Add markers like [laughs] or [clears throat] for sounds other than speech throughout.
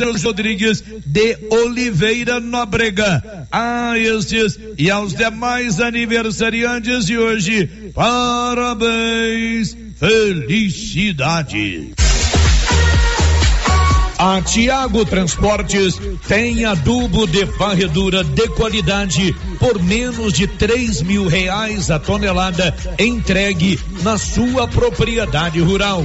Rodrigues de Oliveira Nóbrega. A estes e aos demais aniversariantes de hoje, parabéns, felicidade. A Tiago Transportes tem adubo de varredura de qualidade por menos de três mil reais a tonelada entregue na sua propriedade rural.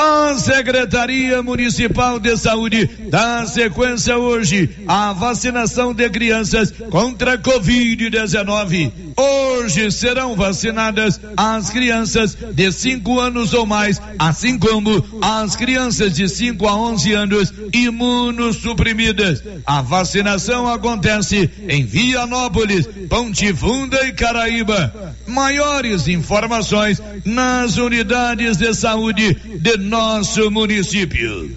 A Secretaria Municipal de Saúde dá sequência hoje à vacinação de crianças contra a Covid-19. Hoje serão vacinadas as crianças de 5 anos ou mais, assim como as crianças de 5 a 11 anos imunossuprimidas. A vacinação acontece em Vianópolis, Ponte Funda e Caraíba. Maiores informações nas unidades de saúde de nosso município.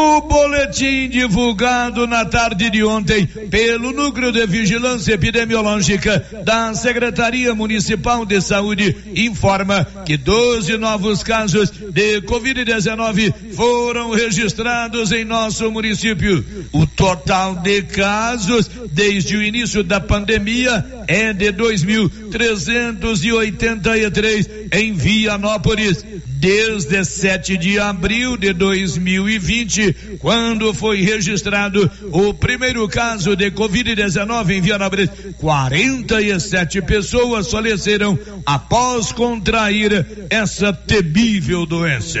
O boletim divulgado na tarde de ontem pelo Núcleo de Vigilância Epidemiológica da Secretaria Municipal de Saúde informa que 12 novos casos de Covid-19 foram registrados em nosso município. O total de casos desde o início da pandemia é de 2.383 em Vianópolis desde 7 de abril de 2020, quando foi registrado o primeiro caso de Covid-19 em Vianópolis. 47 pessoas faleceram após contrair essa temível doença.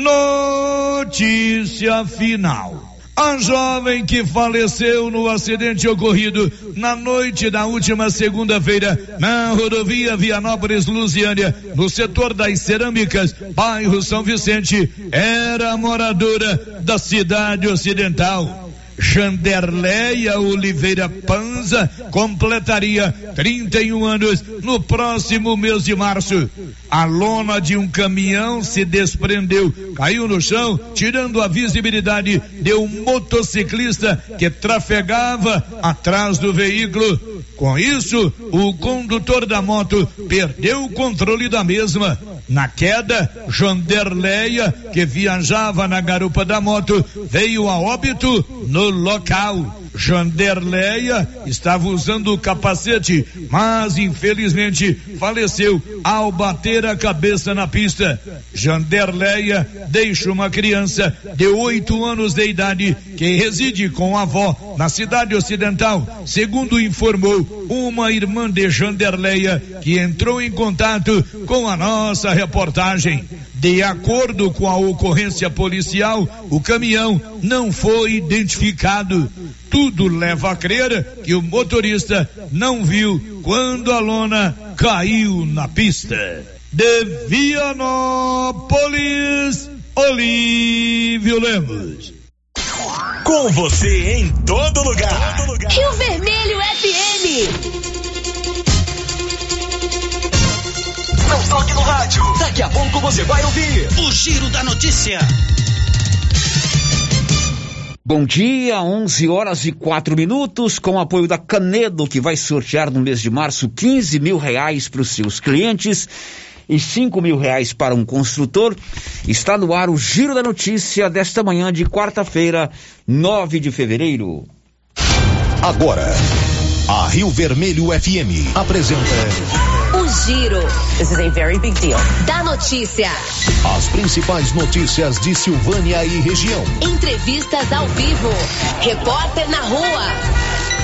Notícia final. A jovem que faleceu no acidente ocorrido na noite da última segunda-feira na rodovia Vianópolis Lusiânia, no setor das cerâmicas, bairro São Vicente, era moradora da cidade ocidental. Janderleia Oliveira Panza completaria 31 anos no próximo mês de março. A lona de um caminhão se desprendeu, caiu no chão, tirando a visibilidade de um motociclista que trafegava atrás do veículo. Com isso, o condutor da moto perdeu o controle da mesma. Na queda, Janderleia, que viajava na garupa da moto, veio a óbito no local. Janderleia estava usando o capacete, mas infelizmente faleceu ao bater a cabeça na pista. Janderleia deixa uma criança de oito anos de idade que reside com a avó na cidade ocidental, segundo informou uma irmã de Janderleia que entrou em contato com a nossa reportagem. De acordo com a ocorrência policial, o caminhão não foi identificado. Tudo leva a crer que o motorista não viu quando a lona caiu na pista. De Vianópolis, Olívio Lemos. Com você em todo lugar. Todo lugar. Rio Vermelho FM. Não toque no rádio. Daqui a pouco você vai ouvir o Giro da Notícia. Bom dia, 11 horas e 4 minutos, com o apoio da Canedo, que vai sortear no mês de março 15 mil reais para os seus clientes e 5 mil reais para um construtor. Está no ar o Giro da Notícia desta manhã de quarta-feira, 9 de fevereiro. Agora, a Rio Vermelho FM apresenta. O Giro. This is a very big deal. Da notícia. As principais notícias de Silvânia e região. Entrevistas ao vivo. Repórter na rua.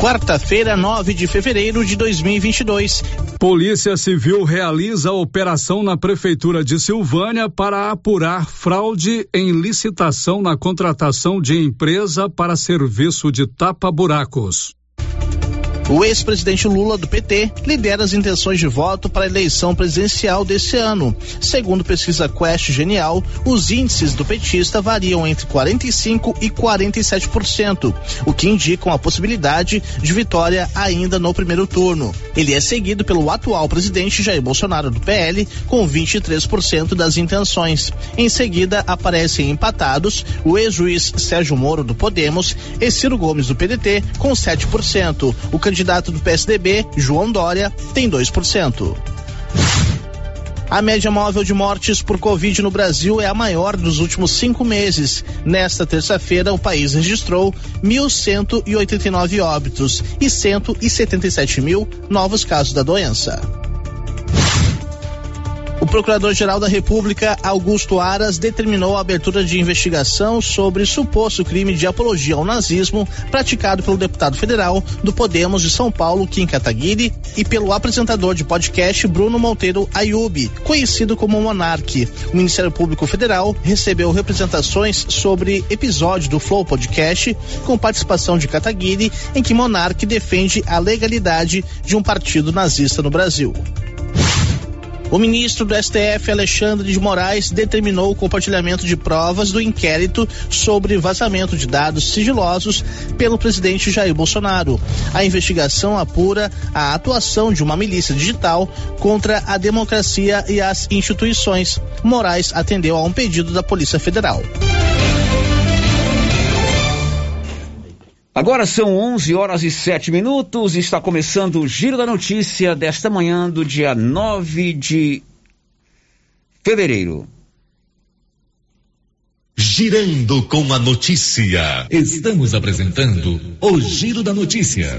Quarta-feira, 9 de fevereiro de 2022. Polícia Civil realiza operação na Prefeitura de Silvânia para apurar fraude em licitação na contratação de empresa para serviço de tapa-buracos. O ex-presidente Lula do PT lidera as intenções de voto para a eleição presidencial desse ano. Segundo pesquisa Quest Genial, os índices do petista variam entre 45 e 47%, o que indica a possibilidade de vitória ainda no primeiro turno. Ele é seguido pelo atual presidente Jair Bolsonaro do PL com 23% das intenções. Em seguida aparecem empatados o ex-juiz Sérgio Moro do Podemos e Ciro Gomes do PDT com 7%. O candidato candidato do PSDB, João Dória, tem 2%. A média móvel de mortes por Covid no Brasil é a maior dos últimos cinco meses. Nesta terça-feira, o país registrou 1.189 óbitos e 177 mil novos casos da doença. O Procurador-Geral da República, Augusto Aras, determinou a abertura de investigação sobre suposto crime de apologia ao nazismo praticado pelo deputado federal do Podemos de São Paulo, Kim Kataguiri, e pelo apresentador de podcast Bruno Monteiro Ayub, conhecido como Monarque. O Ministério Público Federal recebeu representações sobre episódio do Flow Podcast com participação de Kataguiri, em que Monarque defende a legalidade de um partido nazista no Brasil. O ministro do STF, Alexandre de Moraes, determinou o compartilhamento de provas do inquérito sobre vazamento de dados sigilosos pelo presidente Jair Bolsonaro. A investigação apura a atuação de uma milícia digital contra a democracia e as instituições. Moraes atendeu a um pedido da Polícia Federal. Agora são 11 horas e 7 minutos. Está começando o Giro da Notícia desta manhã do dia 9 de fevereiro. Girando com a notícia. Estamos apresentando o Giro da Notícia.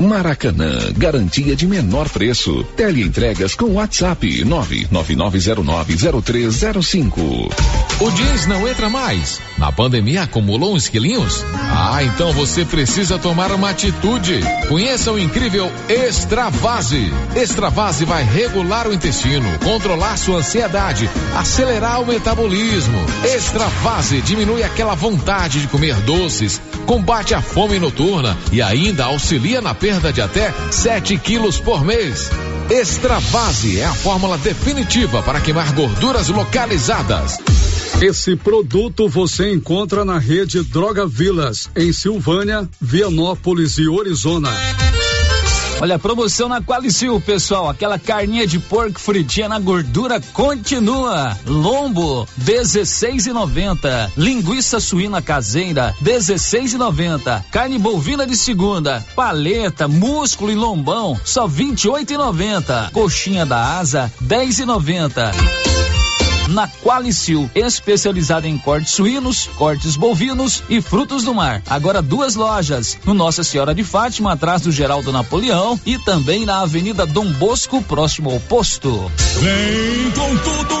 Maracanã, garantia de menor preço. Teleentregas com WhatsApp 999090305. O jeans não entra mais. Na pandemia acumulou uns quilinhos? Ah, então você precisa tomar uma atitude. Conheça o incrível Extravase. Extravase vai regular o intestino, controlar sua ansiedade, acelerar o metabolismo. Extravase diminui aquela vontade de comer doces, combate a fome noturna e ainda auxilia na perda de até 7 quilos por mês. Extravase é a fórmula definitiva para queimar gorduras localizadas. Esse produto você encontra na rede Droga Vilas, em Silvânia, Vianópolis e Orizona. Olha promoção na Qualicil, pessoal. Aquela carninha de porco fritinha na gordura continua. Lombo, 16,90. Linguiça suína caseira, 16,90. Carne bovina de segunda, paleta, músculo e lombão, só 28,90. Coxinha da asa, 10,90 na Qualicil, especializada em cortes suínos, cortes bovinos e frutos do mar. Agora duas lojas, no Nossa Senhora de Fátima, atrás do Geraldo Napoleão e também na Avenida Dom Bosco, próximo ao posto. Vem com tudo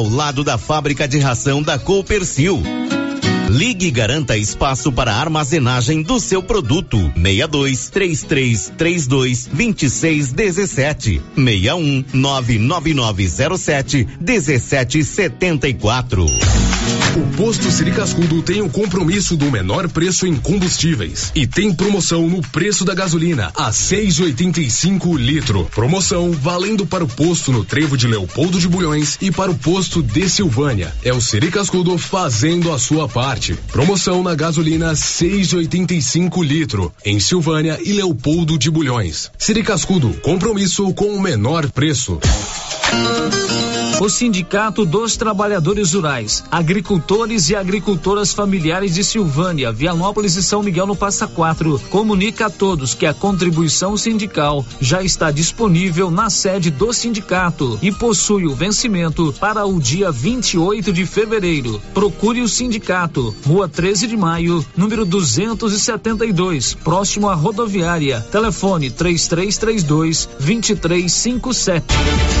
lado da fábrica de ração da Coopercil. Ligue e garanta espaço para armazenagem do seu produto. 62 33 32 26 17 61 99907 17 74. O posto Siricascudo tem o compromisso do menor preço em combustíveis e tem promoção no preço da gasolina a 6,85 litro. Promoção valendo para o posto no Trevo de Leopoldo de Bulhões e para o posto de Silvânia. É o Siricascudo fazendo a sua parte. Promoção na gasolina 6,85 litro em Silvânia e Leopoldo de Bulhões. Siricascudo, compromisso com o menor preço. O Sindicato dos Trabalhadores Rurais, Agricultores e Agricultoras Familiares de Silvânia, Vianópolis e São Miguel no Passa Quatro, comunica a todos que a contribuição sindical já está disponível na sede do sindicato e possui o vencimento para o dia 28 de fevereiro. Procure o sindicato, Rua 13 de Maio, número 272, próximo à rodoviária. Telefone 3332 2357.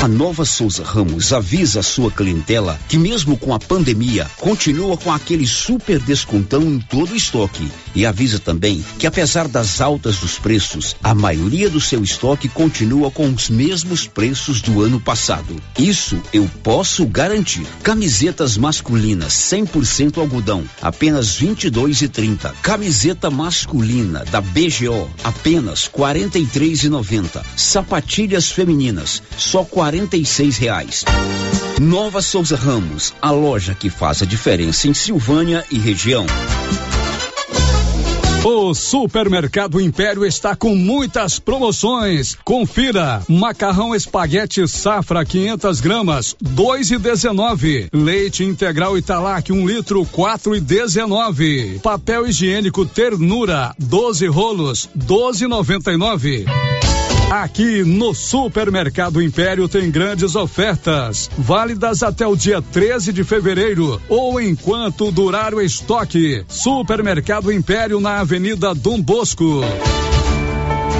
A Nova Souza Ramos avisa a sua clientela que mesmo com a pandemia, continua com aquele super descontão em todo o estoque. E avisa também que apesar das altas dos preços, a maioria do seu estoque continua com os mesmos preços do ano passado. Isso eu posso garantir. Camisetas masculinas 100% algodão, apenas 22 e 30. Camiseta masculina da BGO, apenas 43 e 90. Sapatilhas femininas, só 46 reais. Nova Souza Ramos, a loja que faz a diferença em Silvânia e região. O Supermercado Império está com muitas promoções. Confira: macarrão espaguete safra 500 gramas, dois e dezenove. Leite integral Italac um litro, quatro e dezenove. Papel higiênico Ternura, 12 rolos, doze noventa e nove. Aqui no Supermercado Império tem grandes ofertas, válidas até o dia 13 de fevereiro ou enquanto durar o estoque. Supermercado Império na Avenida Dom Bosco.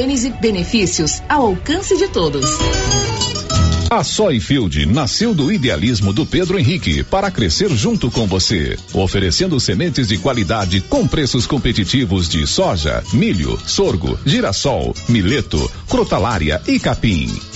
Gênese Benefícios ao alcance de todos. A Soyfield nasceu do idealismo do Pedro Henrique para crescer junto com você, oferecendo sementes de qualidade com preços competitivos de soja, milho, sorgo, girassol, mileto, crotalária e capim.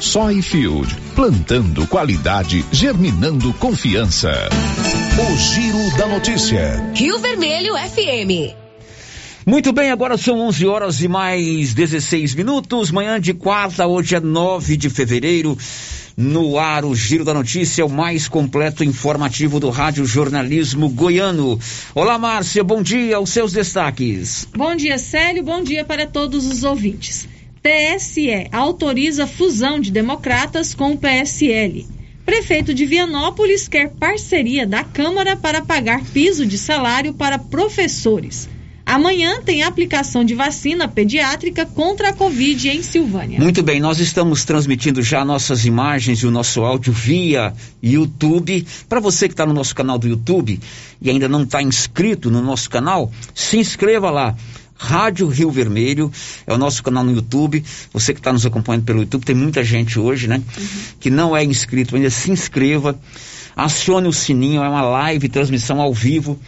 Soyfield, plantando qualidade, germinando confiança. O Giro da Notícia. Rio Vermelho FM. Muito bem, agora são 11 horas e mais 16 minutos. Manhã de quarta, hoje é 9 de fevereiro. No ar, o Giro da Notícia, o mais completo informativo do Rádio Jornalismo Goiano. Olá, Márcia, bom dia, os seus destaques. Bom dia, Célio, bom dia para todos os ouvintes. TSE autoriza fusão de democratas com o PSL. Prefeito de Vianópolis quer parceria da Câmara para pagar piso de salário para professores. Amanhã tem aplicação de vacina pediátrica contra a Covid em Silvânia. Muito bem, nós estamos transmitindo já nossas imagens e o nosso áudio via YouTube. Para você que está no nosso canal do YouTube e ainda não está inscrito no nosso canal, se inscreva lá. Rádio Rio Vermelho é o nosso canal no YouTube. Você que está nos acompanhando pelo YouTube, tem muita gente hoje, né? Uhum. Que não é inscrito ainda, se inscreva. Acione o sininho, é uma live, transmissão ao vivo,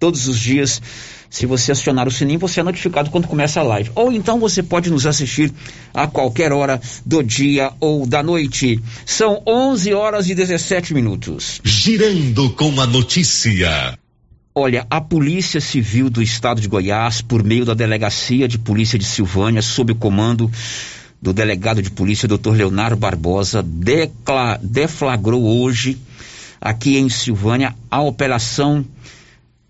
todos os dias se você acionar o sininho, você é notificado quando começa a live. Ou então você pode nos assistir a qualquer hora do dia ou da noite. São 11 horas e 17 minutos. Girando com a notícia. Olha, a Polícia Civil do Estado de Goiás, por meio da Delegacia de Polícia de Silvânia, sob o comando do delegado de polícia, Dr. Leonardo Barbosa, decla, deflagrou hoje, aqui em Silvânia, a Operação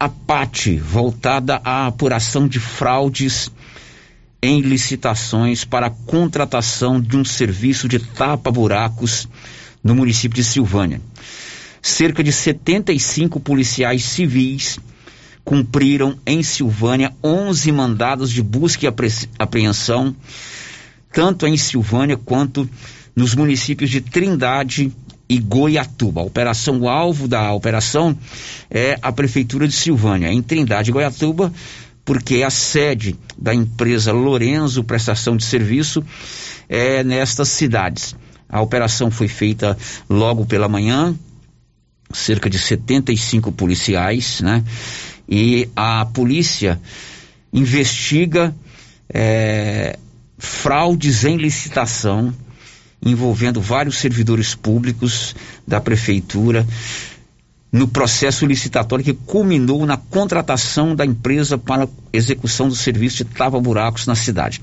a PAT, voltada à apuração de fraudes em licitações para a contratação de um serviço de tapa-buracos no município de Silvânia. Cerca de 75 policiais civis cumpriram em Silvânia 11 mandados de busca e apreensão, tanto em Silvânia quanto nos municípios de Trindade e Goiatuba. A operação, o alvo da operação é a Prefeitura de Silvânia, em Trindade e Goiatuba, porque a sede da empresa Lorenzo Prestação de Serviço é nestas cidades. A operação foi feita logo pela manhã, cerca de 75 policiais, né? E a polícia investiga é, fraudes em licitação envolvendo vários servidores públicos da prefeitura no processo licitatório que culminou na contratação da empresa para execução do serviço de tava-buracos na cidade.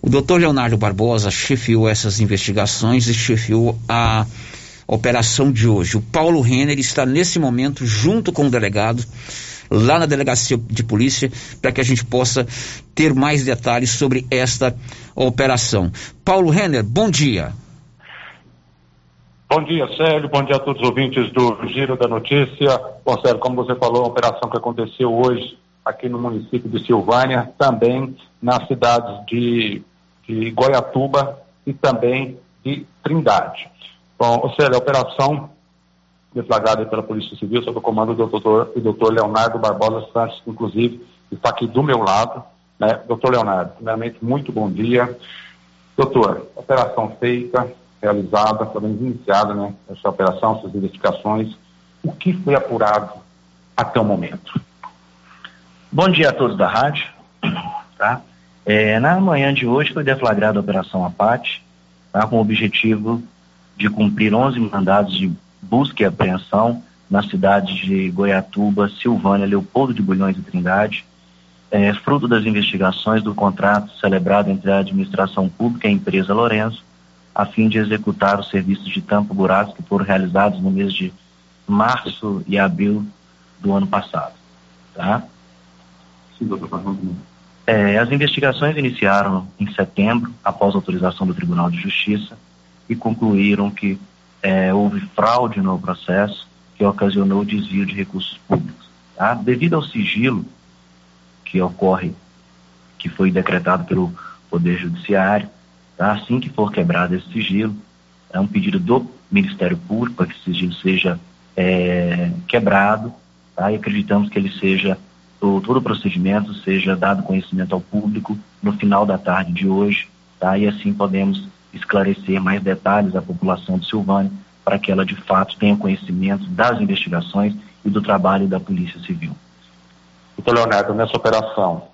O doutor Leonardo Barbosa chefiou essas investigações e chefiou a operação de hoje. O Paulo Renner está nesse momento junto com o delegado lá na delegacia de polícia para que a gente possa ter mais detalhes sobre esta operação. Paulo Renner, bom dia. Bom dia, Célio. Bom dia a todos os ouvintes do Giro da Notícia. Bom, Célio, como você falou, a operação que aconteceu hoje aqui no município de Silvânia, também nas cidades de, de Goiatuba e também de Trindade. Bom, Célio, a operação deflagrada pela Polícia Civil sob o comando do doutor, do doutor Leonardo Barbosa Santos, inclusive, está aqui do meu lado. Né? Doutor Leonardo, primeiramente, muito bom dia. Doutor, operação feita, realizada, menos iniciada, né, essa operação, essas investigações, o que foi apurado até o momento? Bom dia a todos da rádio. [clears throat] Tá? É, na manhã de hoje foi deflagrada a Operação Apate, tá, com o objetivo de cumprir 11 mandados de busca e apreensão nas cidades de Goiatuba, Silvânia, Leopoldo de Bulhões e Trindade, é, fruto das investigações do contrato celebrado entre a administração pública e a empresa Lourenço, a fim de executar os serviços de tampa buracos que foram realizados no mês de março e abril do ano passado. Tá? Sim, doutor, é, as investigações iniciaram em setembro, após autorização do Tribunal de Justiça, e concluíram que é, houve fraude no processo que ocasionou o desvio de recursos públicos. Tá? Devido ao sigilo que ocorre, que foi decretado pelo Poder Judiciário, Tá? Assim que for quebrado esse sigilo, é um pedido do Ministério Público para que esse sigilo seja é, quebrado, tá? e acreditamos que ele seja, todo o procedimento seja dado conhecimento ao público no final da tarde de hoje, tá? e assim podemos esclarecer mais detalhes à população de Silvânia para que ela de fato tenha conhecimento das investigações e do trabalho da Polícia Civil. Doutor Leonardo, nessa operação,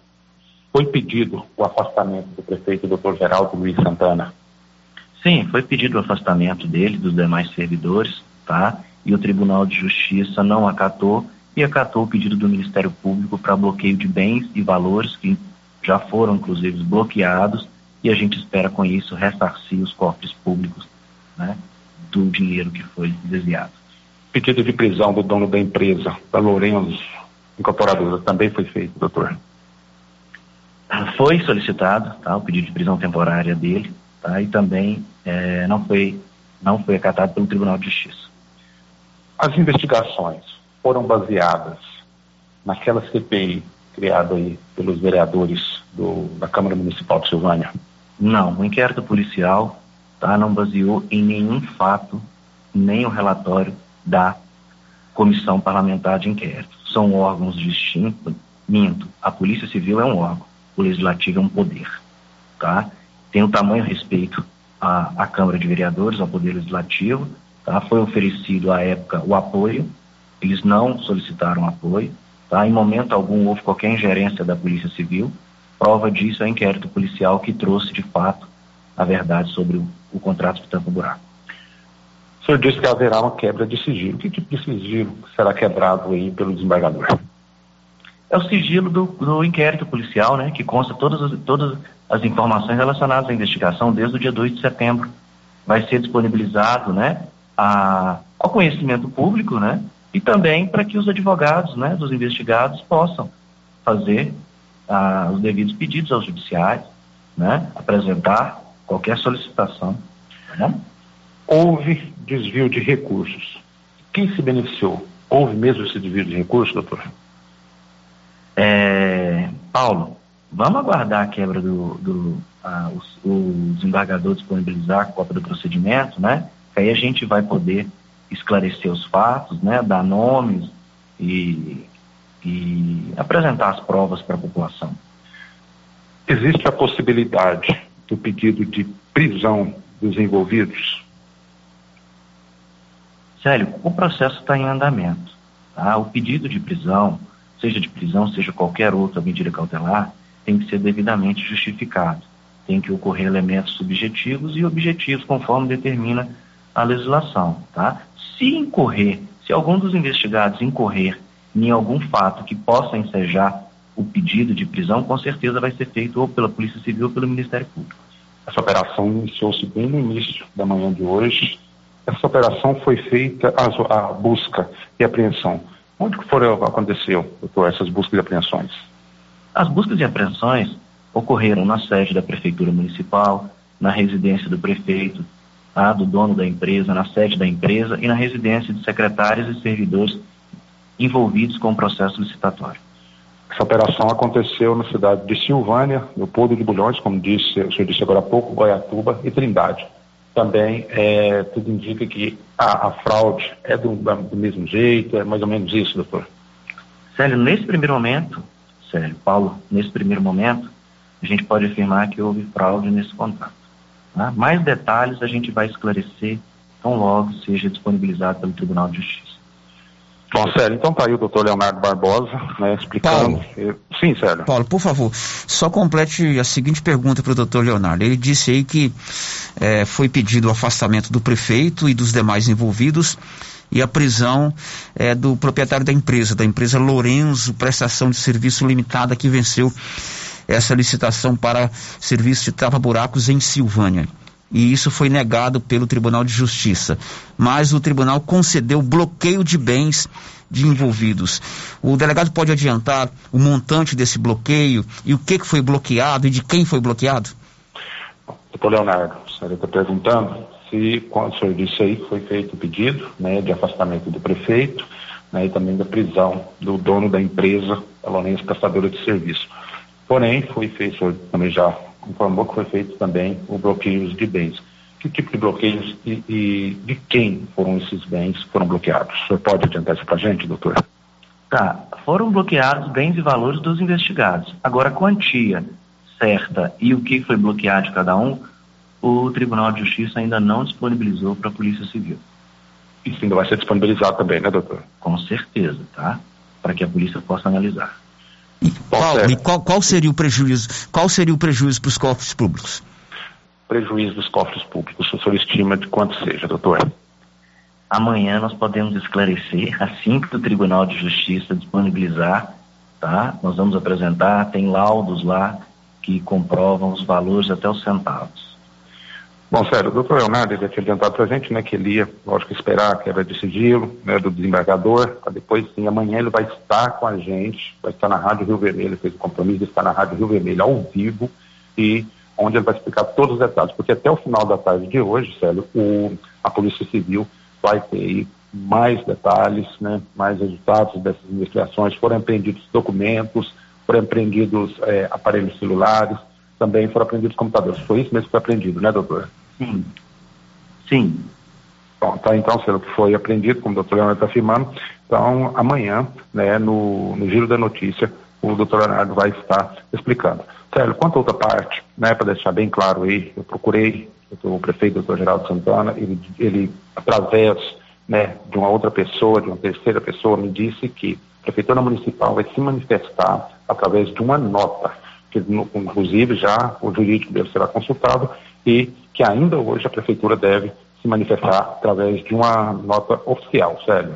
foi pedido o afastamento do prefeito Dr. Geraldo Luiz Santana? Sim, foi pedido o afastamento dele, dos demais servidores, tá? E o Tribunal de Justiça não acatou e acatou o pedido do Ministério Público para bloqueio de bens e valores que já foram, inclusive, bloqueados e a gente espera com isso ressarcir os cofres públicos, né? Do dinheiro que foi desviado. Pedido de prisão do dono da empresa, da Lourenço Incorporadora, também foi feito, doutor? Foi solicitado tá, o pedido de prisão temporária dele tá, e também é, não, foi, não foi acatado pelo Tribunal de Justiça. As investigações foram baseadas naquela CPI criada aí pelos vereadores do, da Câmara Municipal de Silvânia? Não, o inquérito policial tá, não baseou em nenhum fato, nem o relatório da Comissão Parlamentar de Inquérito. São órgãos distintos, minto, a Polícia Civil é um órgão o legislativo é um poder, tá? Tem o um tamanho respeito à, à Câmara de Vereadores, ao Poder Legislativo, tá? Foi oferecido à época o apoio, eles não solicitaram apoio, tá? Em momento algum houve qualquer ingerência da Polícia Civil, prova disso é o inquérito policial que trouxe de fato a verdade sobre o, o contrato de tampa buraco. O senhor disse que haverá uma quebra de sigilo. Que tipo de sigilo será quebrado aí pelo desembargador? é o sigilo do, do inquérito policial, né, que consta todas as, todas as informações relacionadas à investigação desde o dia 2 de setembro. Vai ser disponibilizado né, a, ao conhecimento público né, e também para que os advogados né, dos investigados possam fazer ah, os devidos pedidos aos judiciários, né, apresentar qualquer solicitação. Né? Houve desvio de recursos. Quem se beneficiou? Houve mesmo esse desvio de recursos, doutor? É, Paulo, vamos aguardar a quebra do, do a, o, o desembargador disponibilizar a cópia do procedimento, né? Que aí a gente vai poder esclarecer os fatos, né? Dar nomes e, e apresentar as provas para a população. Existe a possibilidade do pedido de prisão dos envolvidos? Célio, o processo está em andamento. Tá? O pedido de prisão seja de prisão, seja qualquer outra medida cautelar, tem que ser devidamente justificado. Tem que ocorrer elementos subjetivos e objetivos, conforme determina a legislação. Tá? Se incorrer, Se algum dos investigados incorrer em algum fato que possa ensejar o pedido de prisão, com certeza vai ser feito ou pela Polícia Civil ou pelo Ministério Público. Essa operação iniciou-se bem no início da manhã de hoje. Essa operação foi feita, a, a busca e apreensão. Onde que foram, aconteceu, doutor, essas buscas e apreensões? As buscas e apreensões ocorreram na sede da Prefeitura Municipal, na residência do prefeito, tá, do dono da empresa, na sede da empresa e na residência de secretários e servidores envolvidos com o processo licitatório. Essa operação aconteceu na cidade de Silvânia, no Porto de Bulhões, como disse, o senhor disse agora há pouco, Goiatuba e Trindade. Também é, tudo indica que a, a fraude é do, do, mesmo jeito, é mais ou menos isso, doutor. Célio, nesse primeiro momento, Célio, Paulo, nesse primeiro momento, a gente pode afirmar que houve fraude nesse contrato. Tá? Mais detalhes a gente vai esclarecer tão logo seja disponibilizado pelo Tribunal de Justiça. Bom, Célio, então tá aí o doutor Leonardo Barbosa, né, explicando. Paulo, Sim, Célio. Paulo, por favor, só complete a seguinte pergunta para o doutor Leonardo. Ele disse aí que é, foi pedido o afastamento do prefeito e dos demais envolvidos e a prisão é, do proprietário da empresa, da empresa Lorenzo Prestação de Serviço Limitada, que venceu essa licitação para serviço de tapa-buracos em Silvânia e isso foi negado pelo Tribunal de Justiça. Mas o tribunal concedeu bloqueio de bens de envolvidos. O delegado pode adiantar o montante desse bloqueio e o que, que foi bloqueado e de quem foi bloqueado? Doutor Leonardo, o senhor está perguntando se, quando o senhor disse aí, foi feito o pedido né, de afastamento do prefeito né, e também da prisão do dono da empresa, a Lourenço Prestadora de Serviço. Porém, foi feito, o senhor também já informou que foi feito também o bloqueio de bens. Que tipo de bloqueios e, e de quem foram esses bens que foram bloqueados? O senhor pode adiantar isso para a gente, doutor? Tá, foram bloqueados bens e valores dos investigados. Agora, a quantia certa e o que foi bloqueado de cada um, o Tribunal de Justiça ainda não disponibilizou para a Polícia Civil. Isso ainda vai ser disponibilizado também, né, doutor? Com certeza, tá? Para que a polícia possa analisar. Paulo, e qual, qual seria o prejuízo? Qual seria o prejuízo para os cofres públicos? Prejuízo dos cofres públicos, o senhor estima de quanto seja, doutor? Amanhã nós podemos esclarecer, assim que o Tribunal de Justiça disponibilizar, tá? Nós vamos apresentar, tem laudos lá que comprovam os valores até os centavos. Bom, sério, o doutor Leonardo já tinha adiantado para a gente, né, que ele ia, lógico, esperar a quebra de sigilo, né, do desembargador, para depois, sim, amanhã ele vai estar com a gente, vai estar na Rádio Rio Vermelho, fez o compromisso de estar na Rádio Rio Vermelho ao vivo e onde ele vai explicar todos os detalhes, porque até o final da tarde de hoje, Célio, o, a Polícia Civil vai ter aí mais detalhes, né, mais resultados dessas investigações, foram apreendidos documentos, foram apreendidos é, aparelhos celulares, também foram apreendidos computadores. Foi isso mesmo que foi apreendido, né, doutor? Sim. Sim. Bom, tá, então, foi aprendido, como o doutor Leonardo está afirmando, então amanhã, né, no, no Giro da Notícia, o doutor Leonardo vai estar explicando. Sérgio, quanto a outra parte, né, para deixar bem claro aí, eu procurei o prefeito, doutor Geraldo Santana, ele, ele através né, de uma outra pessoa, de uma terceira pessoa, me disse que a Prefeitura Municipal vai se manifestar através de uma nota, que inclusive já o jurídico dele será consultado e que ainda hoje a prefeitura deve se manifestar através de uma nota oficial, sério.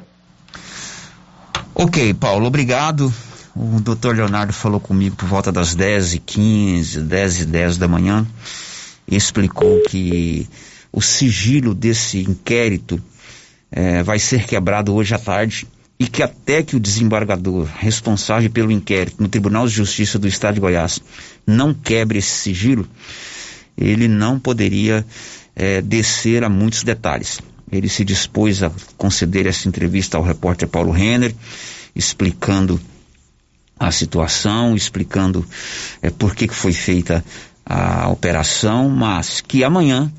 Ok, Paulo, obrigado. O doutor Leonardo falou comigo por volta das 10 e 15 10 e 10 da manhã explicou que o sigilo desse inquérito eh, vai ser quebrado hoje à tarde e que até que o desembargador responsável pelo inquérito no Tribunal de Justiça do Estado de Goiás não quebre esse sigilo, ele não poderia é, descer a muitos detalhes. Ele se dispôs a conceder essa entrevista ao repórter Paulo Renner, explicando a situação, explicando é, por que, foi feita a operação, mas que amanhã,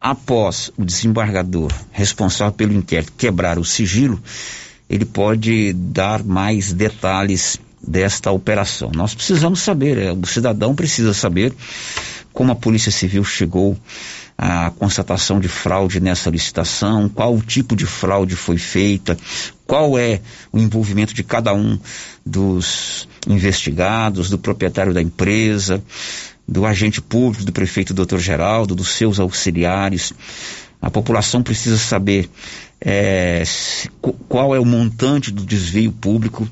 após o desembargador responsável pelo inquérito quebrar o sigilo, ele pode dar mais detalhes desta operação. Nós precisamos saber, é, o cidadão precisa saber como a Polícia Civil chegou à constatação de fraude nessa licitação, qual o tipo de fraude foi feita, qual é o envolvimento de cada um dos investigados, do proprietário da empresa, do agente público, do prefeito Dr. Geraldo, dos seus auxiliares. A população precisa saber é, qual é o montante do desvio público,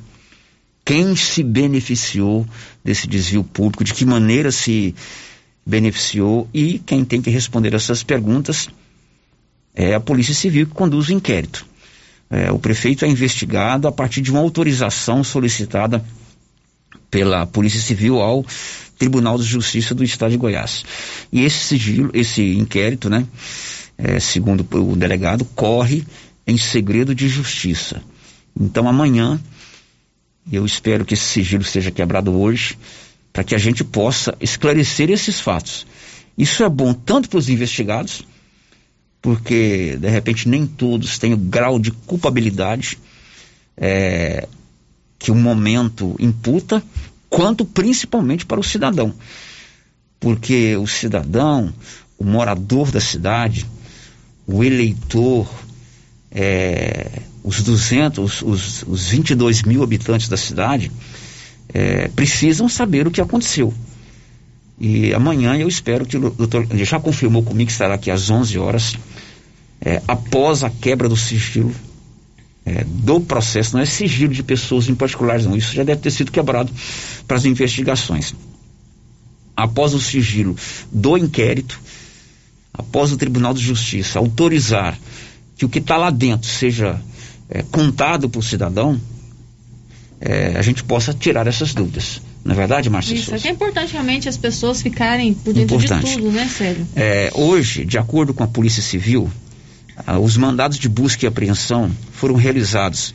quem se beneficiou desse desvio público, de que maneira se beneficiou e quem tem que responder essas perguntas é a Polícia Civil que conduz o inquérito. É, o prefeito é investigado a partir de uma autorização solicitada pela Polícia Civil ao Tribunal de Justiça do Estado de Goiás. E esse sigilo, esse inquérito, né, é, segundo o delegado, corre em segredo de justiça. Então amanhã, eu espero que esse sigilo seja quebrado hoje, para que a gente possa esclarecer esses fatos. Isso é bom tanto para os investigados, porque de repente nem todos têm o grau de culpabilidade é, que o momento imputa, quanto principalmente para o cidadão. Porque o cidadão, o morador da cidade, o eleitor, é, os 200, os, os 22 mil habitantes da cidade, é, precisam saber o que aconteceu. E amanhã eu espero que o doutor, já confirmou comigo que estará aqui às 11 horas, é, após a quebra do sigilo é, do processo, não é sigilo de pessoas em particulares, não. Isso já deve ter sido quebrado para as investigações. Após o sigilo do inquérito, após o Tribunal de Justiça autorizar que o que está lá dentro seja é, contado para o cidadão, é, a gente possa tirar essas dúvidas. Não é verdade, Márcia Isso, é, é importante realmente as pessoas ficarem por dentro importante. de tudo, né, Sério? É, hoje, de acordo com a Polícia Civil, ah, os mandados de busca e apreensão foram realizados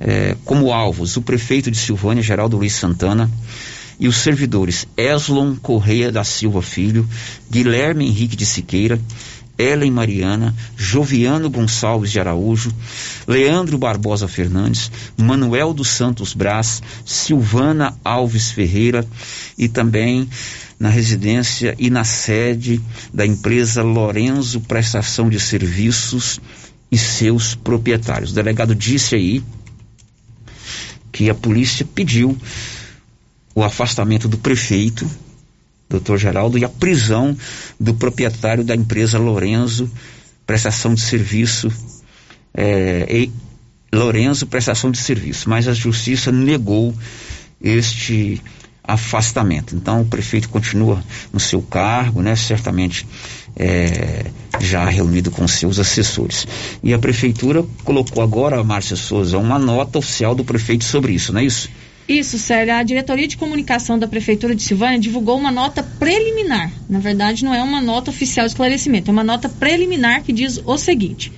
é, como alvos o prefeito de Silvânia, Geraldo Luiz Santana, e os servidores Eslon Correia da Silva Filho, Guilherme Henrique de Siqueira, Ellen Mariana, Joviano Gonçalves de Araújo, Leandro Barbosa Fernandes, Manuel dos Santos Brás, Silvana Alves Ferreira e também na residência e na sede da empresa Lorenzo Prestação de Serviços e seus proprietários. O delegado disse aí que a polícia pediu o afastamento do prefeito doutor Geraldo, e a prisão do proprietário da empresa Lorenzo Prestação de Serviço, é, Lorenzo Prestação de Serviço, mas a justiça negou este afastamento. Então o prefeito continua no seu cargo, né, certamente é, já reunido com seus assessores. E a prefeitura colocou agora, Márcia Souza, uma nota oficial do prefeito sobre isso, não é isso? Isso, Célia. A diretoria de comunicação da Prefeitura de Silvânia divulgou uma nota preliminar. Na verdade, não é uma nota oficial de esclarecimento, é uma nota preliminar que diz o seguinte.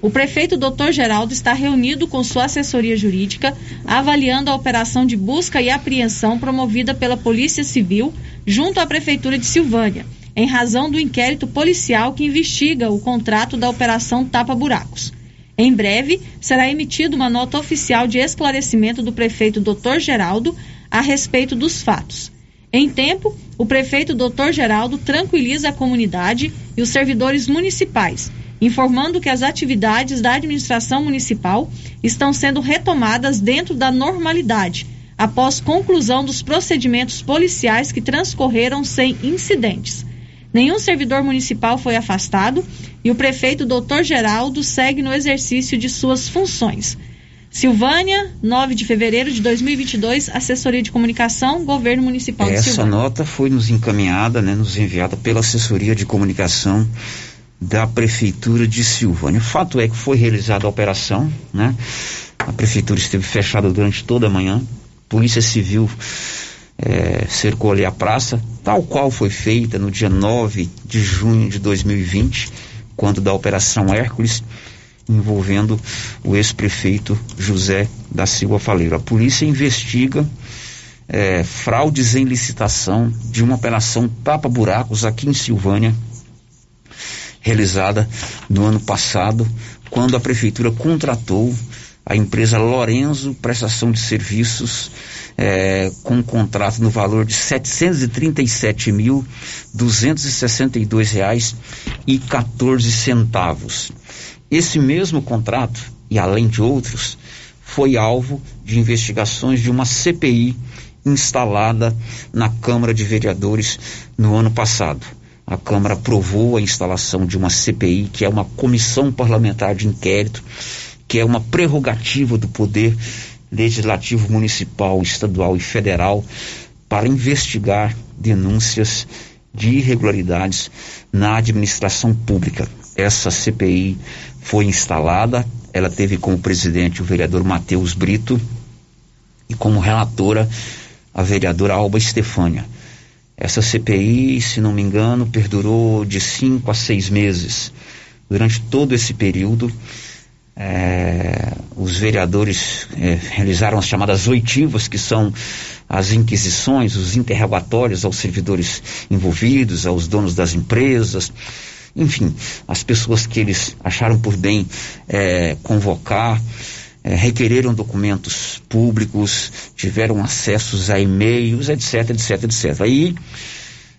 O prefeito Dr. Geraldo está reunido com sua assessoria jurídica, avaliando a operação de busca e apreensão promovida pela Polícia Civil junto à Prefeitura de Silvânia, em razão do inquérito policial que investiga o contrato da Operação Tapa Buracos. Em breve, será emitida uma nota oficial de esclarecimento do prefeito Dr. Geraldo a respeito dos fatos. Em tempo, o prefeito Dr. Geraldo tranquiliza a comunidade e os servidores municipais, informando que as atividades da administração municipal estão sendo retomadas dentro da normalidade, após conclusão dos procedimentos policiais que transcorreram sem incidentes. Nenhum servidor municipal foi afastado e o prefeito Dr. Geraldo segue no exercício de suas funções. Silvânia, 9 de fevereiro de 2022, assessoria de comunicação, governo municipal Essa de Silvânia. Essa nota foi nos encaminhada, né, nos enviada pela assessoria de comunicação da prefeitura de Silvânia. O fato é que foi realizada a operação, né? A prefeitura esteve fechada durante toda a manhã. Polícia Civil é, cercou ali a praça, tal qual foi feita no dia 9 de junho de 2020, quando da Operação Hércules, envolvendo o ex-prefeito José da Silva Faleiro. A polícia investiga é, fraudes em licitação de uma operação tapa-buracos aqui em Silvânia, realizada no ano passado, quando a prefeitura contratou a empresa Lorenzo Prestação de Serviços é, com um contrato no valor de R$ 737.262,14. Esse mesmo contrato, e além de outros, foi alvo de investigações de uma CPI instalada na Câmara de Vereadores no ano passado. a Câmara aprovou a instalação de uma CPI, que é uma comissão parlamentar de inquérito, que é uma prerrogativa do poder legislativo municipal, estadual e federal para investigar denúncias de irregularidades na administração pública. Essa CPI foi instalada, ela teve como presidente o vereador Matheus Brito e como relatora a vereadora Alba Estefânia. Essa CPI, se não me engano, perdurou de cinco a seis meses. Durante todo esse período, é, os vereadores é, realizaram as chamadas oitivas, que são as inquisições, os interrogatórios aos servidores envolvidos, aos donos das empresas, enfim, as pessoas que eles acharam por bem é, convocar, é, requereram documentos públicos, tiveram acessos a e-mails, etc, etc, etc. Aí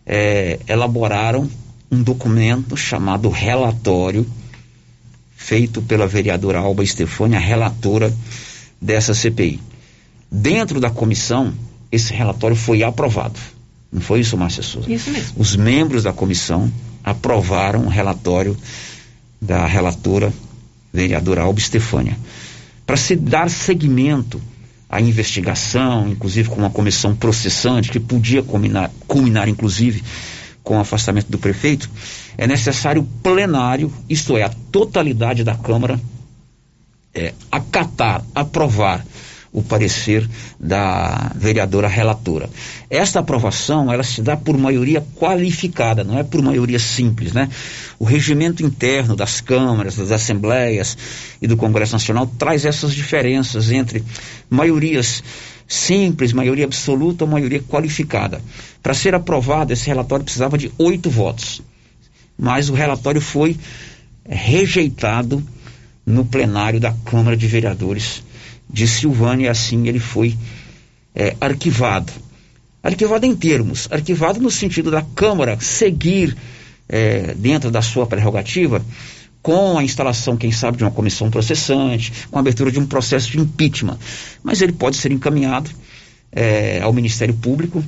é, elaboraram um documento chamado relatório, feito pela vereadora Alba Estefânia, relatora dessa CPI. Dentro da comissão, esse relatório foi aprovado. Não foi isso, Márcia Souza? Isso mesmo. Os membros da comissão aprovaram o relatório da relatora vereadora Alba Estefânia para se dar seguimento à investigação, inclusive com uma comissão processante, que podia culminar, culminar inclusive com o afastamento do prefeito, é necessário plenário, isto é, a totalidade da Câmara, é, acatar, aprovar o parecer da vereadora relatora. Esta aprovação, ela se dá por maioria qualificada, não é por maioria simples, né? O regimento interno das câmaras, das assembleias e do Congresso Nacional traz essas diferenças entre maiorias simples, maioria absoluta ou maioria qualificada. Para ser aprovado, esse relatório precisava de oito votos. Mas o relatório foi rejeitado no plenário da Câmara de Vereadores de Silvânia e assim ele foi é, arquivado. Arquivado em termos, arquivado no sentido da Câmara seguir é, dentro da sua prerrogativa com a instalação, quem sabe, de uma comissão processante, com a abertura de um processo de impeachment. Mas ele pode ser encaminhado é, ao Ministério Público,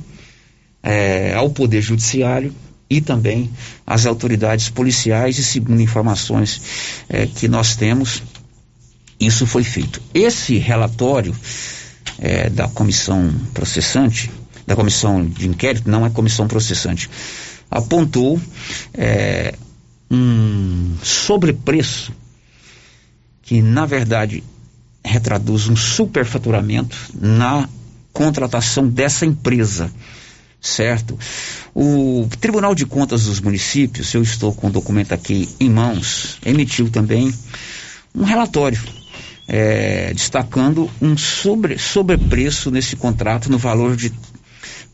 é, ao Poder Judiciário e também às autoridades policiais, e segundo informações é, que nós temos, isso foi feito. Esse relatório é, da comissão processante, da comissão de inquérito, não é comissão processante, apontou é, um sobrepreço que, na verdade, retraduz um superfaturamento na contratação dessa empresa, certo? O Tribunal de Contas dos Municípios, eu estou com o documento aqui em mãos, emitiu também um relatório é, destacando um sobre, sobrepreço nesse contrato no valor de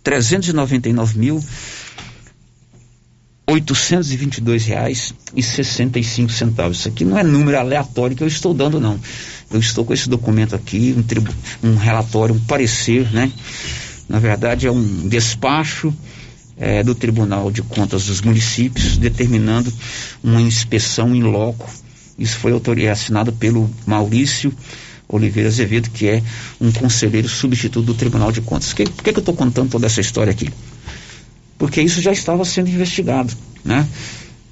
399 mil 822 reais 65 centavos. Isso aqui não é número aleatório que eu estou dando, não. Eu estou com esse documento aqui, um, tribu, um relatório, um parecer, né? Na verdade, é um despacho é, do Tribunal de Contas dos Municípios determinando uma inspeção em loco isso foi assinado pelo Maurício Oliveira Azevedo, que é um conselheiro substituto do Tribunal de Contas. Que, por que, que eu estou contando toda essa história aqui? Porque isso já estava sendo investigado. Né?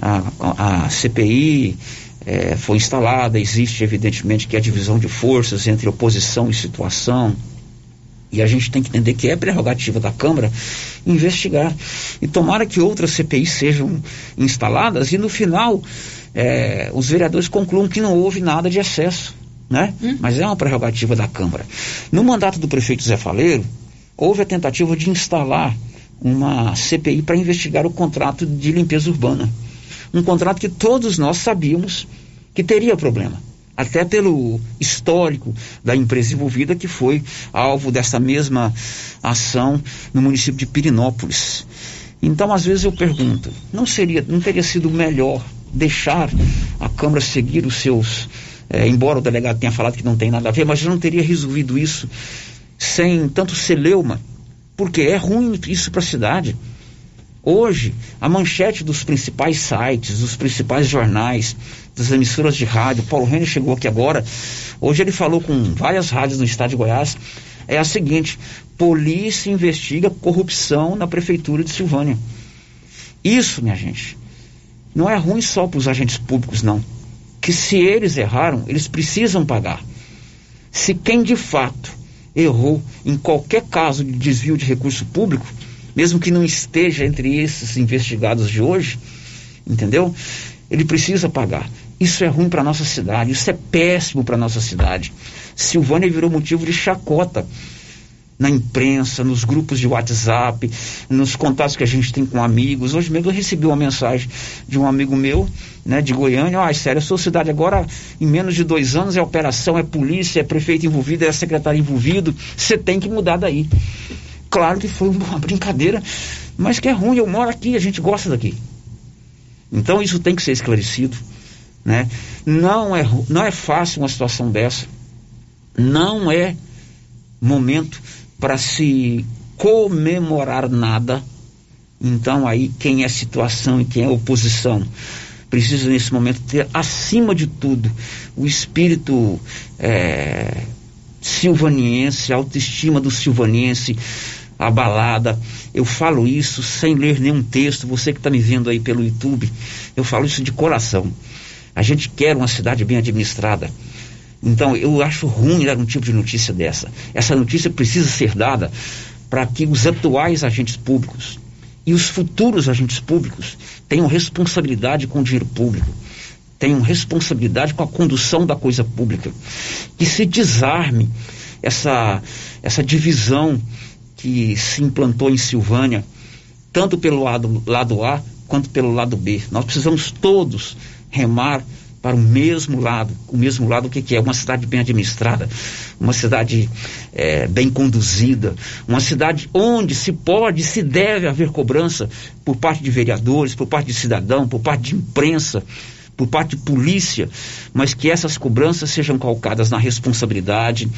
A, a, a CPI é, foi instalada, existe evidentemente que a divisão de forças entre oposição e situação, e a gente tem que entender que é prerrogativa da Câmara investigar. E tomara que outras CPIs sejam instaladas e no final é, os vereadores concluam que não houve nada de excesso, né? Hum. Mas é uma prerrogativa da Câmara. No mandato do prefeito Zé Faleiro, houve a tentativa de instalar uma CPI para investigar o contrato de limpeza urbana. Um contrato que todos nós sabíamos que teria problema. Até pelo histórico da empresa envolvida, que foi alvo dessa mesma ação no município de Pirinópolis. Então, às vezes eu pergunto, não seria, não teria sido melhor deixar a Câmara seguir os seus. É, embora o delegado tenha falado que não tem nada a ver, mas eu não teria resolvido isso sem tanto celeuma, porque é ruim isso para a cidade. Hoje, a manchete dos principais sites, dos principais jornais, das emissoras de rádio, Paulo Renner chegou aqui agora, hoje ele falou com várias rádios no estado de Goiás, é a seguinte: polícia investiga corrupção na prefeitura de Silvânia. Isso, minha gente, não é ruim só para os agentes públicos, não. Que se eles erraram, eles precisam pagar. Se quem de fato errou em qualquer caso de desvio de recurso público, mesmo que não esteja entre esses investigados de hoje, entendeu? Ele precisa pagar. Isso é ruim para nossa cidade, isso é péssimo para nossa cidade. Silvânia virou motivo de chacota na imprensa, nos grupos de WhatsApp, nos contatos que a gente tem com amigos. Hoje mesmo eu recebi uma mensagem de um amigo meu, né, de Goiânia, ah, sério, a sua cidade agora, em menos de dois anos, é operação, é polícia, é prefeito envolvido, é secretário envolvido, você tem que mudar daí. Claro que foi uma brincadeira, mas que é ruim, eu moro aqui, a gente gosta daqui. Então isso tem que ser esclarecido. Né? Não, é, não é fácil uma situação dessa. Não é momento para se comemorar nada. Então aí quem é situação e quem é oposição precisa nesse momento ter acima de tudo o espírito é, silvaniense, a autoestima do silvaniense abalada. Eu falo isso sem ler nenhum texto. Você que está me vendo aí pelo YouTube, eu falo isso de coração. A gente quer uma cidade bem administrada. Então, eu acho ruim dar um tipo de notícia dessa. Essa notícia precisa ser dada para que os atuais agentes públicos e os futuros agentes públicos tenham responsabilidade com o dinheiro público, tenham responsabilidade com a condução da coisa pública, que se desarme essa, essa divisão que se implantou em Silvânia, tanto pelo lado, lado A quanto pelo lado B. Nós precisamos todos remar para o mesmo lado. O mesmo lado, o que, que é? Uma cidade bem administrada, uma cidade é, bem conduzida, uma cidade onde se pode, se deve haver cobrança por parte de vereadores, por parte de cidadão, por parte de imprensa, por parte de polícia, mas que essas cobranças sejam calcadas na responsabilidade,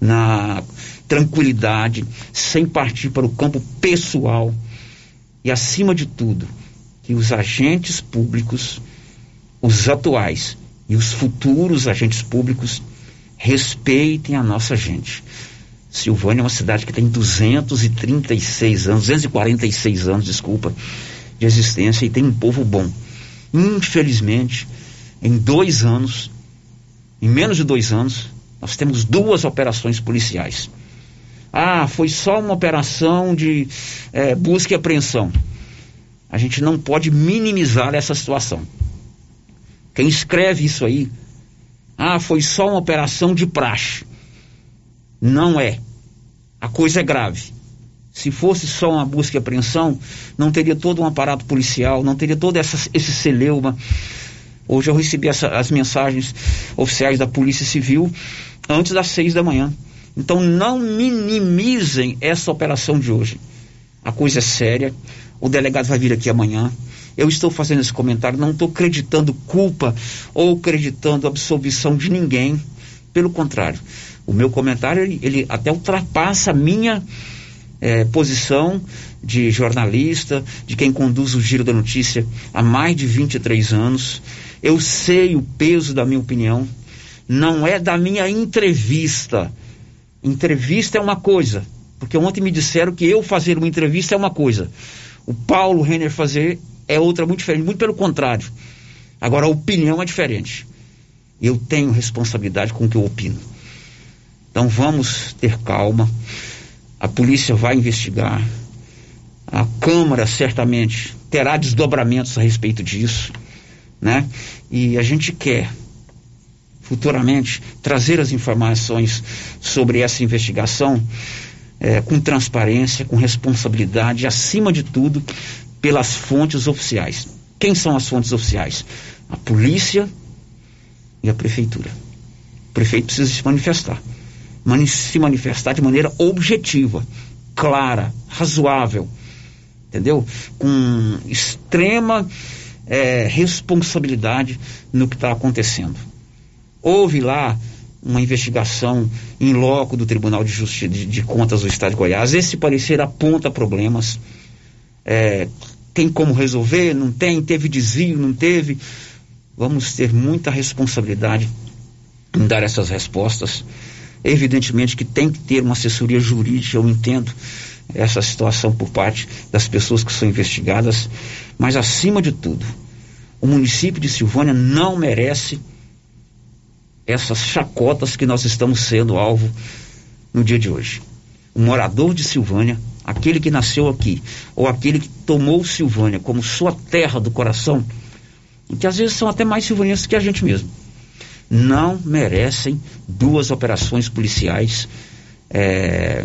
na tranquilidade, sem partir para o campo pessoal e, acima de tudo, que os agentes públicos os atuais e os futuros agentes públicos respeitem a nossa gente. Silvânia é uma cidade que tem 236 anos, 246 anos, desculpa, de existência e tem um povo bom. Infelizmente, em dois anos, em menos de dois anos, nós temos duas operações policiais. Ah, foi só uma operação de é, busca e apreensão. A gente não pode minimizar essa situação. Quem escreve isso aí, ah, foi só uma operação de praxe. Não é. A coisa é grave. Se fosse só uma busca e apreensão, não teria todo um aparato policial, não teria todo essa, esse celeuma. Hoje eu recebi essa, as mensagens oficiais da Polícia Civil antes das seis da manhã. Então não minimizem essa operação de hoje. A coisa é séria. O delegado vai vir aqui amanhã. Eu estou fazendo esse comentário, não estou acreditando culpa ou acreditando absolvição de ninguém. Pelo contrário, o meu comentário ele, ele até ultrapassa a minha é, posição de jornalista, de quem conduz o Giro da Notícia há mais de 23 anos. Eu sei o peso da minha opinião, não é da minha entrevista. Entrevista é uma coisa, porque ontem me disseram que eu fazer uma entrevista é uma coisa, o Paulo Renner fazer é outra muito diferente, muito pelo contrário. Agora, a opinião é diferente. Eu tenho responsabilidade com o que eu opino. Então, vamos ter calma. A polícia vai investigar. A Câmara certamente terá desdobramentos a respeito disso, né? E a gente quer futuramente trazer as informações sobre essa investigação é, com transparência, com responsabilidade, acima de tudo, pelas fontes oficiais. Quem são as fontes oficiais? A polícia e a prefeitura. O prefeito precisa se manifestar. Mani se manifestar de maneira objetiva, clara, razoável, entendeu? Com extrema é, responsabilidade no que está acontecendo. Houve lá uma investigação em loco do Tribunal de Justiça de, de Contas do Estado de Goiás. Esse parecer aponta problemas. É, tem como resolver, não tem, teve desvio, não teve. Vamos ter muita responsabilidade em dar essas respostas. Evidentemente que tem que ter uma assessoria jurídica, eu entendo essa situação por parte das pessoas que são investigadas, mas acima de tudo, o município de Silvânia não merece essas chacotas que nós estamos sendo alvo no dia de hoje. O morador de Silvânia, aquele que nasceu aqui, ou aquele que tomou Silvânia como sua terra do coração, que às vezes são até mais silvanenses que a gente mesmo, não merecem duas operações policiais é,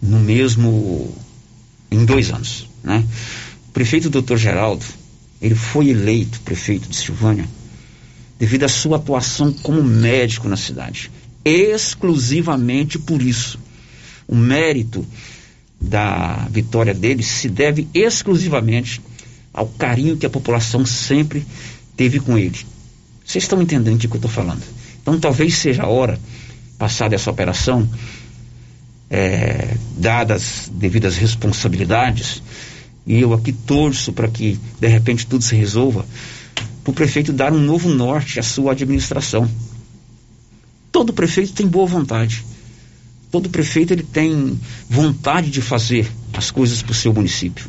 no mesmo em dois anos, né? O prefeito Dr. Geraldo, ele foi eleito prefeito de Silvânia devido à sua atuação como médico na cidade, exclusivamente por isso. O mérito da vitória dele se deve exclusivamente ao carinho que a população sempre teve com ele. Vocês estão entendendo o que eu estou falando? Então talvez seja a hora, passada essa operação, é, dadas devidas responsabilidades, e eu aqui torço para que de repente tudo se resolva, para o prefeito dar um novo norte à sua administração. Todo prefeito tem boa vontade. Todo prefeito ele tem vontade de fazer as coisas para o seu município.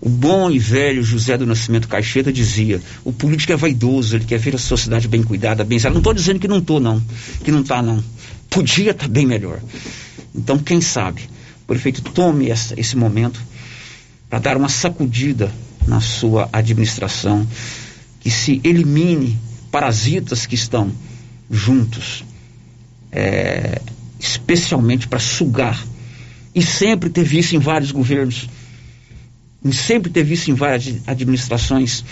O bom e velho José do Nascimento Caixeta dizia: o político é vaidoso, ele quer ver a sociedade bem cuidada, bem. Não estou dizendo que não estou, não. Que não está, não. Podia estar tá bem melhor. Então, quem sabe, o prefeito tome essa, esse momento para dar uma sacudida na sua administração, que se elimine parasitas que estão juntos, é, especialmente para sugar. E sempre teve isso em vários governos sempre teve isso em várias administrações,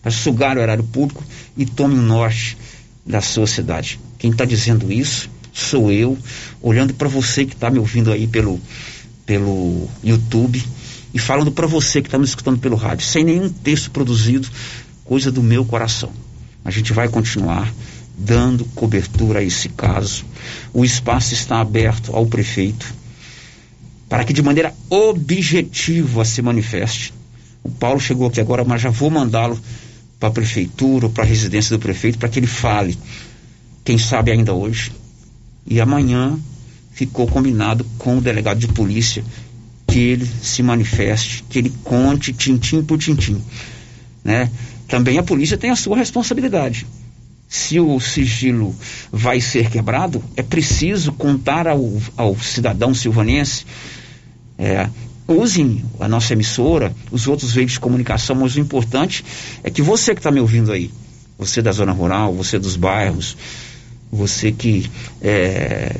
para sugar o erário público e tome o norte da sociedade. Quem está dizendo isso sou eu, olhando para você que está me ouvindo aí pelo, pelo YouTube e falando para você que está me escutando pelo rádio, sem nenhum texto produzido, coisa do meu coração. A gente vai continuar dando cobertura a esse caso. O espaço está aberto ao prefeito para que de maneira objetiva se manifeste. O Paulo chegou aqui agora, mas já vou mandá-lo para a prefeitura para a residência do prefeito para que ele fale, quem sabe ainda hoje. E amanhã ficou combinado com o delegado de polícia que ele se manifeste, que ele conte tintim por tintim, né? Também a polícia tem a sua responsabilidade. Se o sigilo vai ser quebrado, é preciso contar ao, ao cidadão silvanense é, usem a nossa emissora, os outros veículos de comunicação, mas o importante é que você que está me ouvindo aí, você da zona rural, você dos bairros, você que é,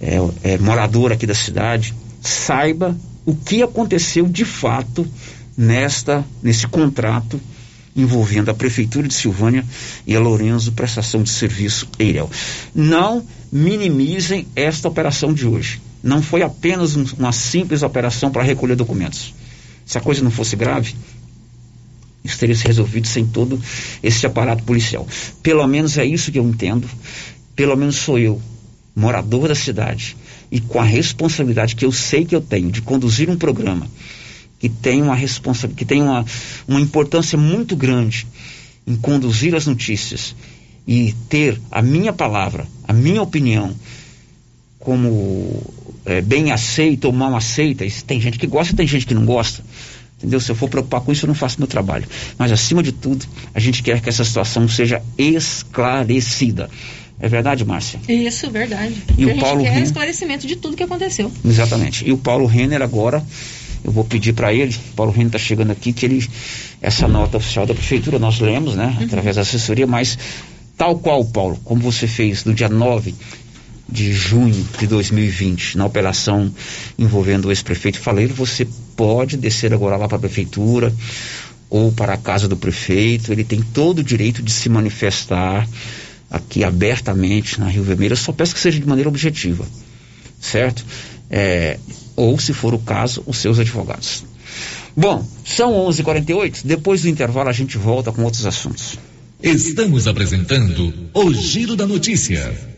é, é morador aqui da cidade, saiba o que aconteceu de fato nesta nesse contrato envolvendo a Prefeitura de Silvânia e a Lourenço Prestação de Serviço Eirel. Não minimizem esta operação de hoje não foi apenas um, uma simples operação para recolher documentos. Se a coisa não fosse grave, isso teria se resolvido sem todo esse aparato policial. Pelo menos é isso que eu entendo. Pelo menos sou eu, morador da cidade, e com a responsabilidade que eu sei que eu tenho de conduzir um programa que tem uma responsabilidade, que tem uma, uma importância muito grande em conduzir as notícias e ter a minha palavra, a minha opinião como é, bem aceita ou mal aceita. Tem gente que gosta e tem gente que não gosta. Entendeu? Se eu for preocupar com isso, eu não faço meu trabalho. Mas, acima de tudo, a gente quer que essa situação seja esclarecida. É verdade, Márcia? Isso, verdade. E o a Paulo gente quer Renner... esclarecimento de tudo que aconteceu. Exatamente. E o Paulo Renner agora, eu vou pedir para ele, Paulo Renner está chegando aqui, que ele, essa nota oficial da prefeitura, nós lemos, né, uhum. através da assessoria, mas tal qual, Paulo, como você fez no dia 9 de junho de 2020, na operação envolvendo o ex-prefeito Faleiro, você pode descer agora lá para a prefeitura ou para a casa do prefeito, ele tem todo o direito de se manifestar aqui abertamente na Rio Vermelho, eu só peço que seja de maneira objetiva, certo? É, ou, se for o caso, os seus advogados. Bom, são 11:48. h 48 depois do intervalo a gente volta com outros assuntos. Estamos apresentando o Giro da Notícia.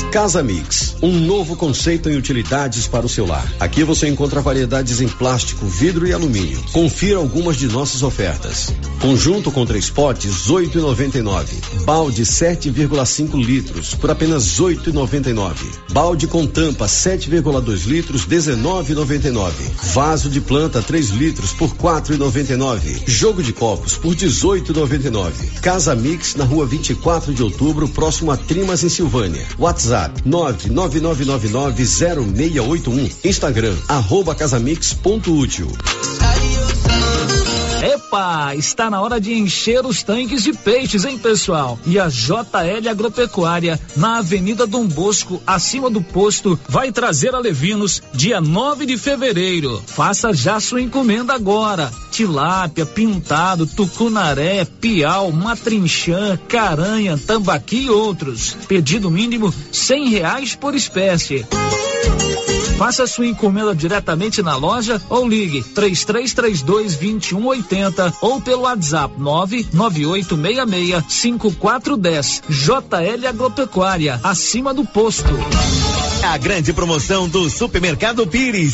Casa Mix, um novo conceito em utilidades para o seu lar. Aqui você encontra variedades em plástico, vidro e alumínio. Confira algumas de nossas ofertas. Conjunto com três potes, 8,99. Balde 7,5 litros por apenas 8,99. Balde com tampa 7,2 litros, 19,99. Vaso de planta 3 litros por 4,99. Jogo de copos por 18,99. Casa Mix na rua 24 de outubro, próximo a Trimas em Silvânia. WhatsApp WhatsApp 999990681. Instagram arroba casamix.útil. Epa, está na hora de encher os tanques de peixes, hein, pessoal? E a JL Agropecuária, na Avenida Dom Bosco, acima do posto, vai trazer a Levinos dia 9 de fevereiro. Faça já sua encomenda agora. Tilápia, pintado, tucunaré, piau, matrinchã, caranha, tambaqui e outros. Pedido mínimo cem reais por espécie. Faça sua encomenda diretamente na loja ou ligue 3332 2180 ou pelo WhatsApp 99866 5410. JL Agropecuária, acima do posto. A grande promoção do Supermercado Pires.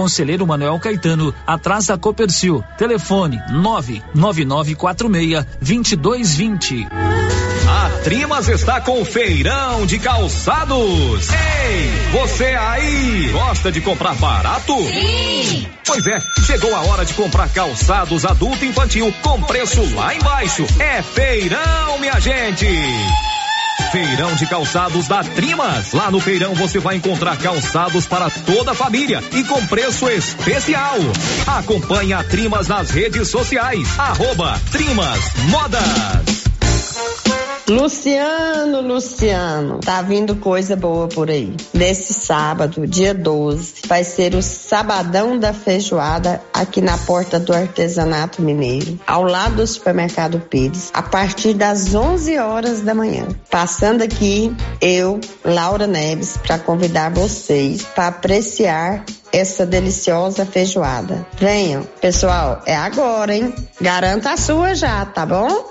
Conselheiro Manuel Caetano, atrás da Copercil. Telefone 99946 2220. A Trimas está com feirão de calçados. Ei, você aí, gosta de comprar barato? Sim. Pois é, chegou a hora de comprar calçados adulto e infantil com preço lá embaixo. É feirão, minha gente. Feirão de calçados da Trimas. Lá no feirão você vai encontrar calçados para toda a família e com preço especial. Acompanhe a Trimas nas redes sociais. Arroba Trimas Modas. Luciano, Luciano, tá vindo coisa boa por aí. Nesse sábado, dia 12, vai ser o Sabadão da Feijoada aqui na porta do Artesanato Mineiro, ao lado do Supermercado Pires, a partir das 11 horas da manhã. Passando aqui, eu, Laura Neves, para convidar vocês para apreciar essa deliciosa feijoada. Venham, pessoal, é agora, hein? Garanta a sua já, tá bom?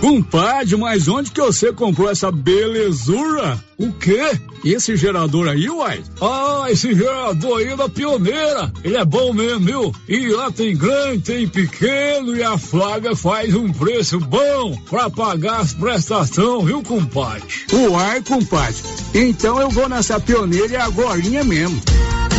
Compadre, mas onde que você comprou essa belezura? O quê? Esse gerador aí, uai? Ah, esse gerador aí é da pioneira. Ele é bom mesmo, viu? E lá tem grande, tem pequeno e a Flávia faz um preço bom pra pagar as prestações, viu, compadre? Uai, compadre. Então eu vou nessa pioneira e agora mesmo.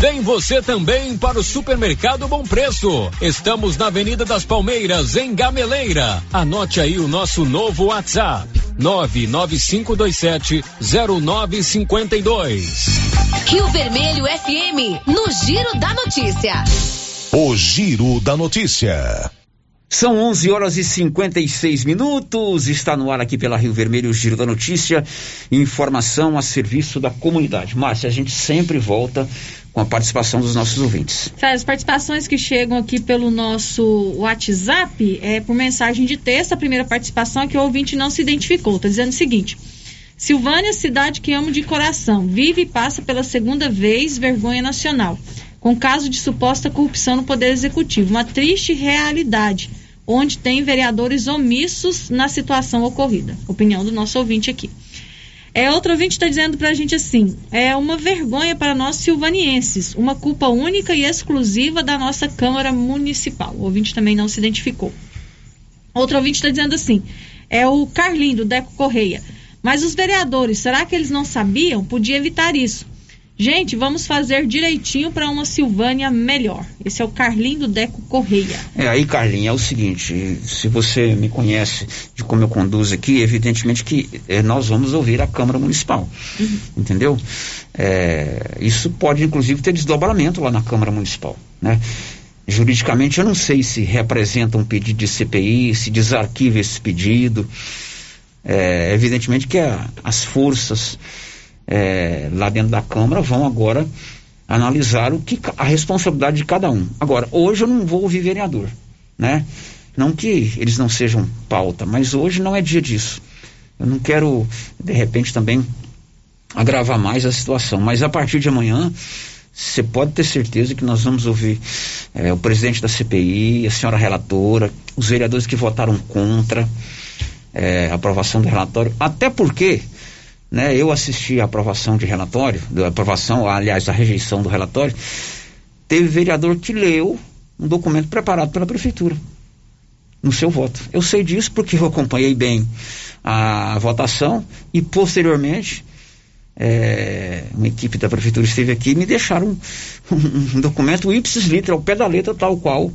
Vem você também para o Supermercado Bom Preço. Estamos na Avenida das Palmeiras, em Gameleira. Anote aí o nosso novo WhatsApp: 995270952. Rio Vermelho FM, no Giro da Notícia. O Giro da Notícia. São 11 horas e 56 minutos. Está no ar aqui pela Rio Vermelho o Giro da Notícia. Informação a serviço da comunidade. Márcia, a gente sempre volta com a participação dos nossos ouvintes. As participações que chegam aqui pelo nosso WhatsApp é por mensagem de texto. A primeira participação é que o ouvinte não se identificou. Está dizendo o seguinte. Silvânia, cidade que amo de coração, vive e passa pela segunda vez vergonha nacional, com caso de suposta corrupção no Poder Executivo. Uma triste realidade, onde tem vereadores omissos na situação ocorrida. Opinião do nosso ouvinte aqui. É, outro ouvinte está dizendo para a gente assim: é uma vergonha para nós silvanienses, uma culpa única e exclusiva da nossa Câmara Municipal. O ouvinte também não se identificou. Outro ouvinte está dizendo assim: é o Carlinho do Deco Correia. Mas os vereadores, será que eles não sabiam? Podia evitar isso. Gente, vamos fazer direitinho para uma Silvânia melhor. Esse é o Carlinho do Deco Correia. É, aí, Carlinho, é o seguinte: se você me conhece de como eu conduzo aqui, evidentemente que é, nós vamos ouvir a Câmara Municipal. Uhum. Entendeu? É, isso pode, inclusive, ter desdobramento lá na Câmara Municipal. Né? Juridicamente, eu não sei se representa um pedido de CPI, se desarquiva esse pedido. É, evidentemente que a, as forças é, lá dentro da Câmara vão agora analisar o que a responsabilidade de cada um. Agora, hoje eu não vou ouvir vereador, né? Não que eles não sejam pauta, mas hoje não é dia disso. Eu não quero, de repente, também agravar mais a situação. Mas a partir de amanhã, você pode ter certeza que nós vamos ouvir é, o presidente da CPI, a senhora relatora, os vereadores que votaram contra é, a aprovação do relatório. Até porque né, eu assisti a aprovação de relatório, da aprovação, aliás, a rejeição do relatório, teve vereador que leu um documento preparado pela prefeitura no seu voto. Eu sei disso porque eu acompanhei bem a votação e posteriormente é, uma equipe da prefeitura esteve aqui e me deixaram um, [laughs] um, um documento ipsis literal, ao pé da letra, tal qual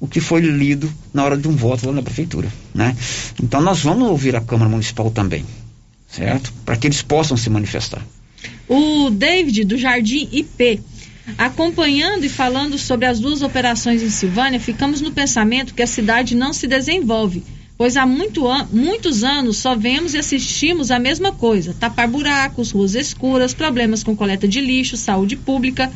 o que foi lido na hora de um voto lá na prefeitura, né? Então nós vamos ouvir a Câmara Municipal também certo? Para que eles possam se manifestar. O David, do Jardim IP. Acompanhando e falando sobre as duas operações em Silvânia, ficamos no pensamento que a cidade não se desenvolve, pois há muito an muitos anos só vemos e assistimos a mesma coisa: tapar buracos, ruas escuras, problemas com coleta de lixo, saúde pública.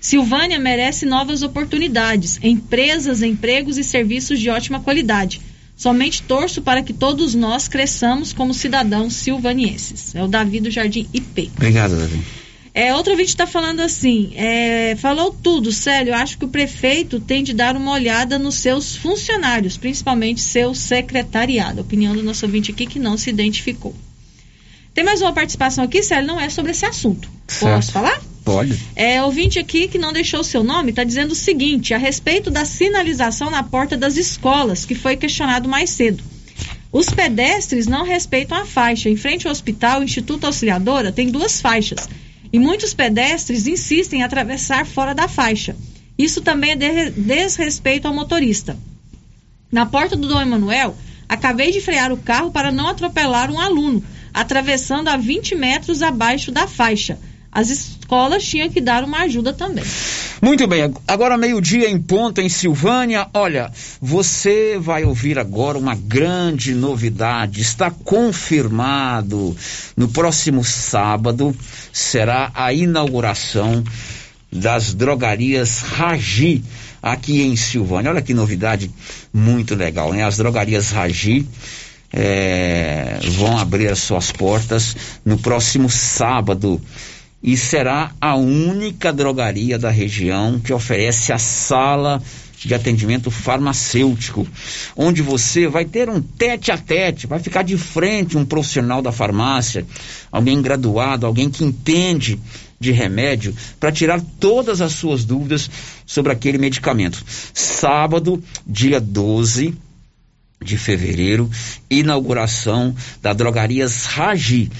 Silvânia merece novas oportunidades, empresas, empregos e serviços de ótima qualidade. Somente torço para que todos nós cresçamos como cidadãos silvanienses. É o Davi do Jardim IP. Obrigado, Davi. É, outro ouvinte está falando assim, é, falou tudo, sério, acho que o prefeito tem de dar uma olhada nos seus funcionários, principalmente seu secretariado. Opinião do nosso ouvinte aqui que não se identificou. Tem mais uma participação aqui, Célio, não é sobre esse assunto. Certo. Posso falar? Pode. É, ouvinte aqui que não deixou o seu nome está dizendo o seguinte, a respeito da sinalização na porta das escolas, que foi questionado mais cedo. Os pedestres não respeitam a faixa. Em frente ao hospital, Instituto Auxiliadora tem duas faixas. E muitos pedestres insistem em atravessar fora da faixa. Isso também é de desrespeito ao motorista. Na porta do Dom Emanuel, acabei de frear o carro para não atropelar um aluno, atravessando a 20 metros abaixo da faixa. As escolas tinham que dar uma ajuda também. Muito bem, agora meio-dia em ponto em Silvânia. Olha, você vai ouvir agora uma grande novidade. Está confirmado. No próximo sábado será a inauguração das drogarias Ragi aqui em Silvânia. Olha que novidade muito legal, né? As drogarias Ragi é, vão abrir as suas portas no próximo sábado e será a única drogaria da região que oferece a sala de atendimento farmacêutico, onde você vai ter um tete a tete, vai ficar de frente um profissional da farmácia, alguém graduado, alguém que entende de remédio, para tirar todas as suas dúvidas sobre aquele medicamento. Sábado, dia 12 de fevereiro, inauguração da Drogarias Ragi.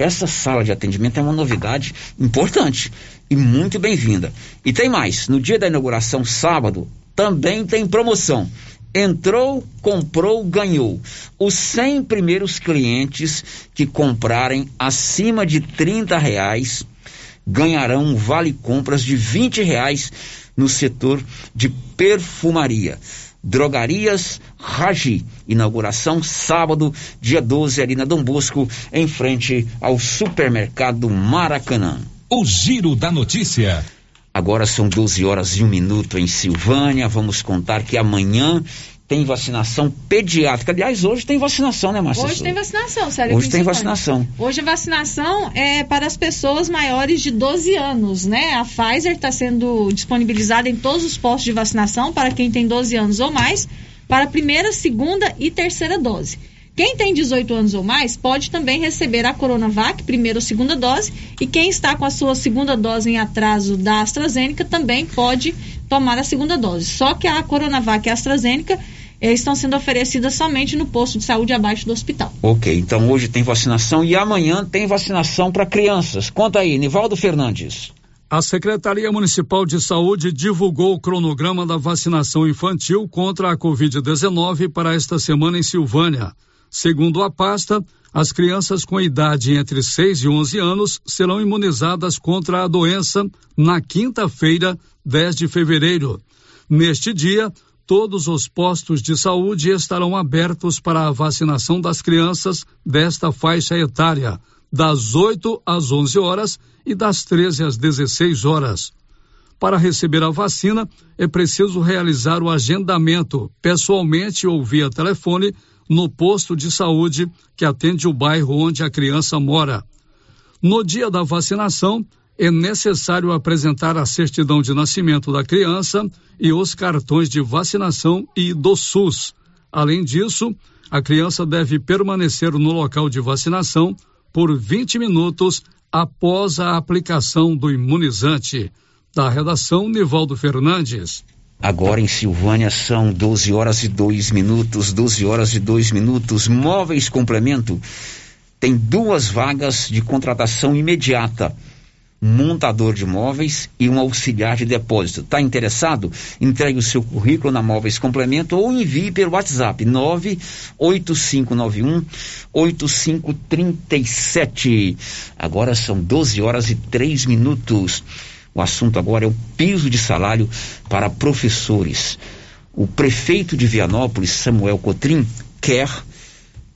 Essa sala de atendimento é uma novidade importante e muito bem-vinda. E tem mais, no dia da inauguração, sábado, também tem promoção. Entrou, comprou, ganhou. Os 100 primeiros clientes que comprarem acima de 30 reais ganharão um vale compras de 20 reais no setor de perfumaria. Drogarias Ragi. Inauguração sábado, dia 12, ali na Dom Bosco, em frente ao supermercado Maracanã. O Giro da Notícia. Agora são 12 horas e um minuto em Silvânia. Vamos contar que amanhã tem vacinação pediátrica. Aliás, hoje tem vacinação, né, Márcia? Hoje tem vacinação, sério. Hoje tem vacinação. Hoje a vacinação é para as pessoas maiores de 12 anos, né? A Pfizer está sendo disponibilizada em todos os postos de vacinação para quem tem 12 anos ou mais, para a primeira, segunda e terceira dose. Quem tem 18 anos ou mais pode também receber a Coronavac, primeira ou segunda dose, e quem está com a sua segunda dose em atraso da AstraZeneca também pode tomar a segunda dose. Só que a Coronavac e a AstraZeneca eh, estão sendo oferecidas somente no posto de saúde abaixo do hospital. Ok, então hoje tem vacinação e amanhã tem vacinação para crianças. Conta aí, Nivaldo Fernandes. A Secretaria Municipal de Saúde divulgou o cronograma da vacinação infantil contra a Covid-19 para esta semana em Silvânia. Segundo a pasta, as crianças com idade entre 6 e 11 anos serão imunizadas contra a doença na quinta-feira, 10 de fevereiro. Neste dia, todos os postos de saúde estarão abertos para a vacinação das crianças desta faixa etária, das 8 às 11 horas e das 13 às 16 horas. Para receber a vacina, é preciso realizar o agendamento pessoalmente ou via telefone no posto de saúde que atende o bairro onde a criança mora. No dia da vacinação, é necessário apresentar a certidão de nascimento da criança e os cartões de vacinação e do SUS. Além disso, a criança deve permanecer no local de vacinação por 20 minutos após a aplicação do imunizante. Da redação, Nivaldo Fernandes. Agora em Silvânia são 12 horas e 2 minutos, 12 horas e 2 minutos. Móveis Complemento tem duas vagas de contratação imediata. Montador de móveis e um auxiliar de depósito. Está interessado? Entregue o seu currículo na Móveis Complemento ou envie pelo WhatsApp 98591 8537. Agora são 12 horas e 3 minutos. O assunto agora é o piso de salário para professores. O prefeito de Vianópolis, Samuel Cotrim, quer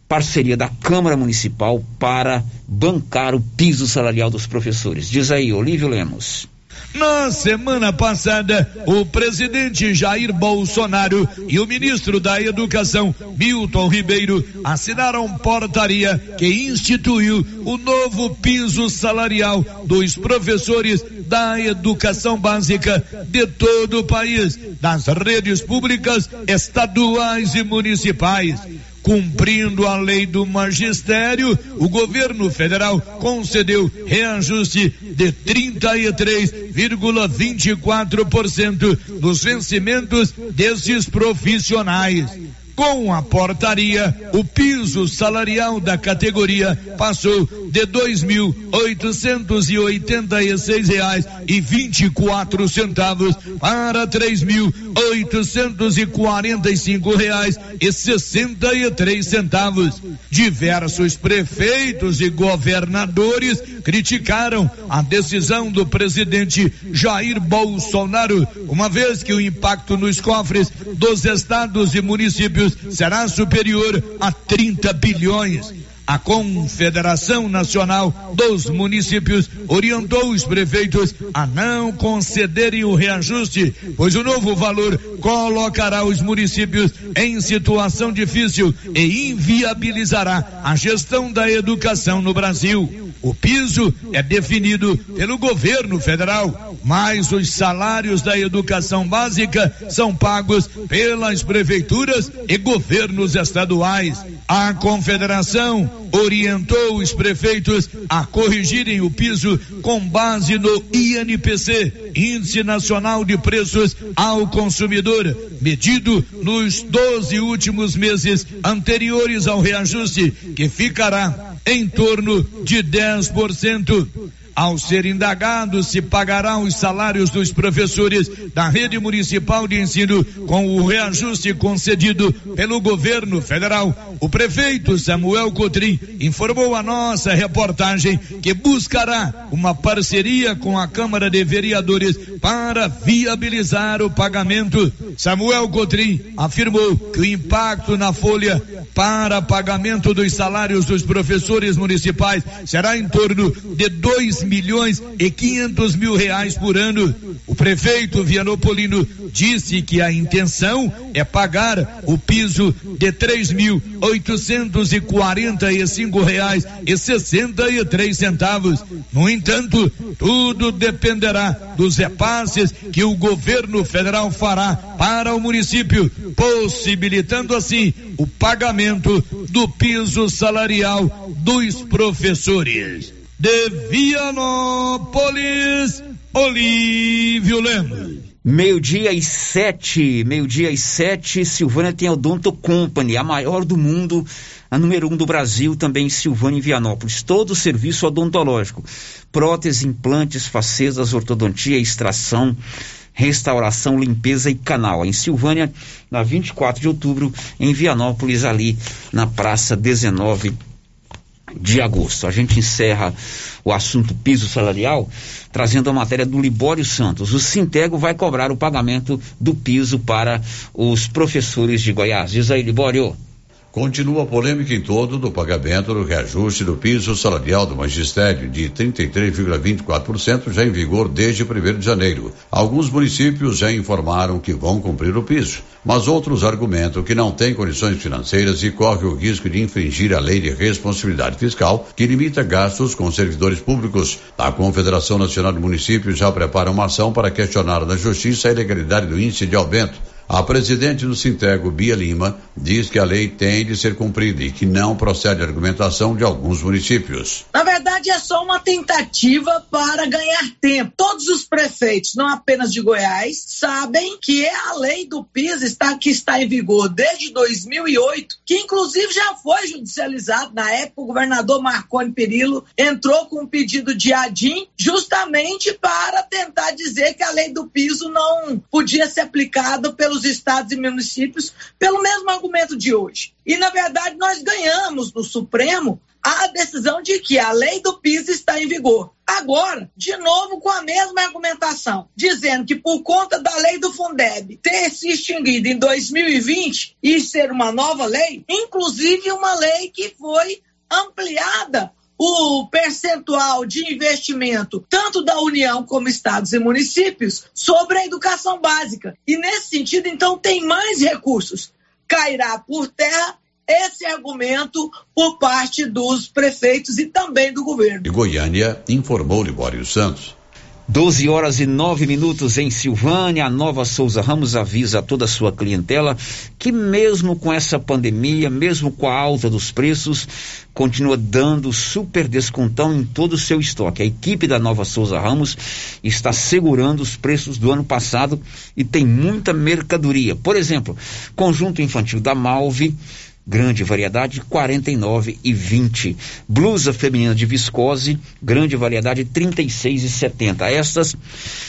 parceria da Câmara Municipal para bancar o piso salarial dos professores. Diz aí, Olívio Lemos. Na semana passada, o presidente Jair Bolsonaro e o ministro da Educação, Milton Ribeiro, assinaram portaria que instituiu o novo piso salarial dos professores da educação básica de todo o país, das redes públicas, estaduais e municipais. Cumprindo a lei do magistério, o governo federal concedeu reajuste de 33,24% nos vencimentos desses profissionais. Com a portaria, o piso salarial da categoria passou de dois mil oitocentos e oitenta e seis reais e vinte e quatro centavos para três mil oitocentos e quarenta e cinco reais e sessenta e três centavos. Diversos prefeitos e governadores criticaram a decisão do presidente Jair Bolsonaro, uma vez que o impacto nos cofres dos estados e municípios será superior a 30 bilhões. A Confederação Nacional dos Municípios orientou os prefeitos a não concederem o reajuste, pois o novo valor colocará os municípios em situação difícil e inviabilizará a gestão da educação no Brasil. O piso é definido pelo governo federal, mas os salários da educação básica são pagos pelas prefeituras e governos estaduais. A confederação orientou os prefeitos a corrigirem o piso com base no INPC, Índice Nacional de Preços ao Consumidor, medido nos 12 últimos meses anteriores ao reajuste, que ficará em torno de 10%. Ao ser indagado se pagará os salários dos professores da rede municipal de ensino com o reajuste concedido pelo governo federal, o prefeito Samuel Cotrim informou a nossa reportagem que buscará uma parceria com a Câmara de Vereadores para viabilizar o pagamento. Samuel Cotrim afirmou que o impacto na folha para pagamento dos salários dos professores municipais será em torno de dois milhões e quinhentos mil reais por ano. O prefeito Vianopolino disse que a intenção é pagar o piso de três mil oitocentos e quarenta e cinco reais e sessenta e três centavos. No entanto, tudo dependerá dos repasses que o governo federal fará para o município, possibilitando assim o pagamento do piso salarial dos professores de Vianópolis, Olívio Lemos. Meio-dia e sete, meio-dia e sete, Silvânia tem a Odonto Company, a maior do mundo, a número um do Brasil, também em Silvânia e Vianópolis. Todo o serviço odontológico, prótese, implantes, facetas, ortodontia, extração, restauração, limpeza e canal. Em Silvânia, na 24 de outubro, em Vianópolis, ali na Praça 19 de agosto. A gente encerra o assunto piso salarial trazendo a matéria do Libório Santos. O Sintego vai cobrar o pagamento do piso para os professores de Goiás. Diz aí, Libório. Continua a polêmica em torno do pagamento do reajuste do piso salarial do magistério de 33,24% já em vigor desde 1 de janeiro. Alguns municípios já informaram que vão cumprir o piso, mas outros argumentam que não têm condições financeiras e correm o risco de infringir a lei de responsabilidade fiscal que limita gastos com servidores públicos. A Confederação Nacional de Municípios já prepara uma ação para questionar na justiça a ilegalidade do índice de aumento A presidente do Sintego, Bia Lima, diz que a lei tem de ser cumprida e que não procede a argumentação de alguns municípios. Na verdade, é só uma tentativa para ganhar tempo. Todos os prefeitos, não apenas de Goiás, sabem que é a lei do PIS está, que está em vigor desde 2008, que inclusive já foi judicializado. Na época, o governador Marconi Perillo entrou com um pedido de ADIM justamente para tentar dizer que a lei do piso não podia ser aplicada pelo pelos estados e municípios pelo mesmo argumento de hoje. E, na verdade, nós ganhamos no Supremo a decisão de que a lei do PIS está em vigor. Agora, de novo, com a mesma argumentação, dizendo que por conta da lei do Fundeb ter se extinguido em 2020 e ser uma nova lei, inclusive uma lei que foi ampliada o percentual de investimento, tanto da União como estados e municípios, sobre a educação básica. E nesse sentido, então, tem mais recursos. Cairá por terra esse argumento por parte dos prefeitos e também do governo. De Goiânia, informou Libório Santos. 12 horas e 9 minutos em Silvânia. A Nova Souza Ramos avisa a toda a sua clientela que, mesmo com essa pandemia, mesmo com a alta dos preços, continua dando super descontão em todo o seu estoque. A equipe da Nova Souza Ramos está segurando os preços do ano passado e tem muita mercadoria. Por exemplo, conjunto infantil da Malve grande variedade, 49 e 20. Blusa feminina de viscose, grande variedade, 36 e 70. Estas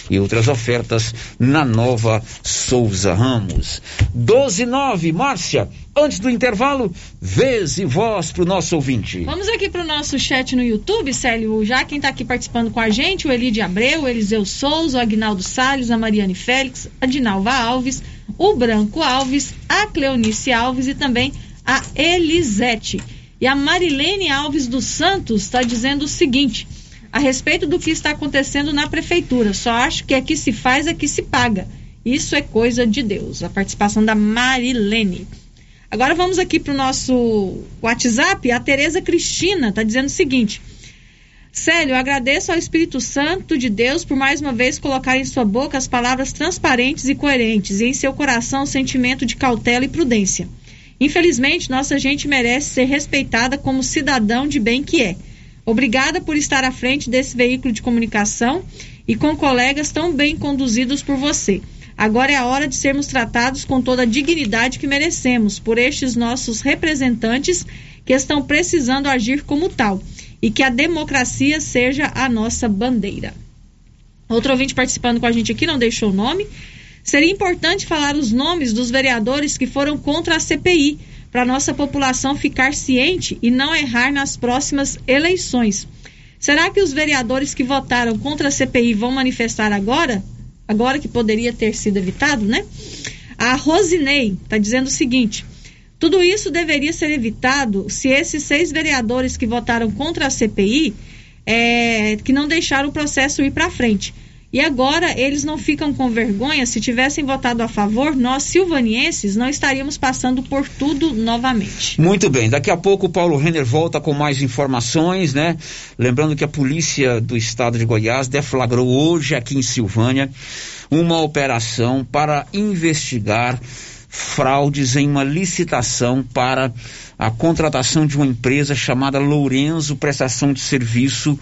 e outras ofertas na Nova Souza Ramos. 12 9, Márcia. Antes do intervalo, vez e voz para o nosso ouvinte. Vamos aqui para o nosso chat no YouTube, Célio. Já quem está aqui participando com a gente, o Elide Abreu, o Eliseu Souza, o Agnaldo Salles, a Mariane Félix, a Dinalva Alves, o Branco Alves, a Cleonice Alves e também a Elisete. E a Marilene Alves dos Santos está dizendo o seguinte: a respeito do que está acontecendo na prefeitura, só acho que aqui se faz, aqui se paga. Isso é coisa de Deus. A participação da Marilene. Agora vamos aqui para o nosso WhatsApp. A Tereza Cristina está dizendo o seguinte. Célio, agradeço ao Espírito Santo de Deus por mais uma vez colocar em sua boca as palavras transparentes e coerentes e em seu coração o sentimento de cautela e prudência. Infelizmente, nossa gente merece ser respeitada como cidadão de bem que é. Obrigada por estar à frente desse veículo de comunicação e com colegas tão bem conduzidos por você. Agora é a hora de sermos tratados com toda a dignidade que merecemos por estes nossos representantes que estão precisando agir como tal e que a democracia seja a nossa bandeira. Outro ouvinte participando com a gente aqui não deixou o nome, Seria importante falar os nomes dos vereadores que foram contra a CPI, para nossa população ficar ciente e não errar nas próximas eleições. Será que os vereadores que votaram contra a CPI vão manifestar agora? Agora que poderia ter sido evitado, né? A Rosinei está dizendo o seguinte: tudo isso deveria ser evitado se esses seis vereadores que votaram contra a CPI, é, que não deixaram o processo ir para frente. E agora eles não ficam com vergonha. Se tivessem votado a favor, nós silvanienses não estaríamos passando por tudo novamente. Muito bem, daqui a pouco o Paulo Renner volta com mais informações, né? Lembrando que a polícia do estado de Goiás deflagrou hoje aqui em Silvânia uma operação para investigar fraudes em uma licitação para a contratação de uma empresa chamada Lourenço Prestação de Serviço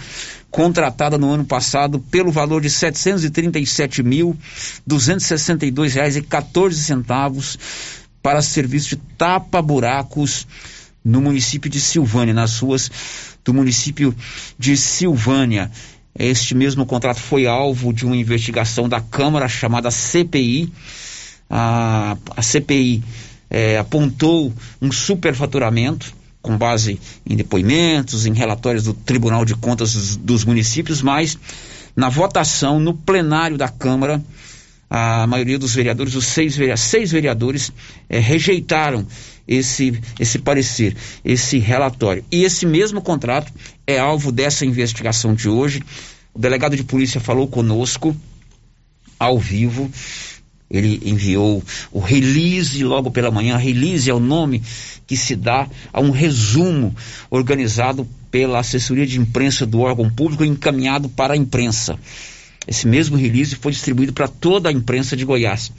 contratada no ano passado pelo valor de R$ 737.262,14 para serviço de tapa-buracos no município de Silvânia, nas ruas do município de Silvânia. Este mesmo contrato foi alvo de uma investigação da Câmara chamada CPI. A, a CPI é, apontou um superfaturamento com base em depoimentos, em relatórios do Tribunal de Contas dos, dos municípios, mas na votação no plenário da Câmara, a maioria dos vereadores, os seis, seis vereadores, é, rejeitaram esse, esse parecer, esse relatório. E esse mesmo contrato é alvo dessa investigação de hoje. O delegado de polícia falou conosco ao vivo ele enviou o release logo pela manhã. Release é o nome que se dá a um resumo organizado pela assessoria de imprensa do órgão público e encaminhado para a imprensa. Esse mesmo release foi distribuído para toda a imprensa de Goiás.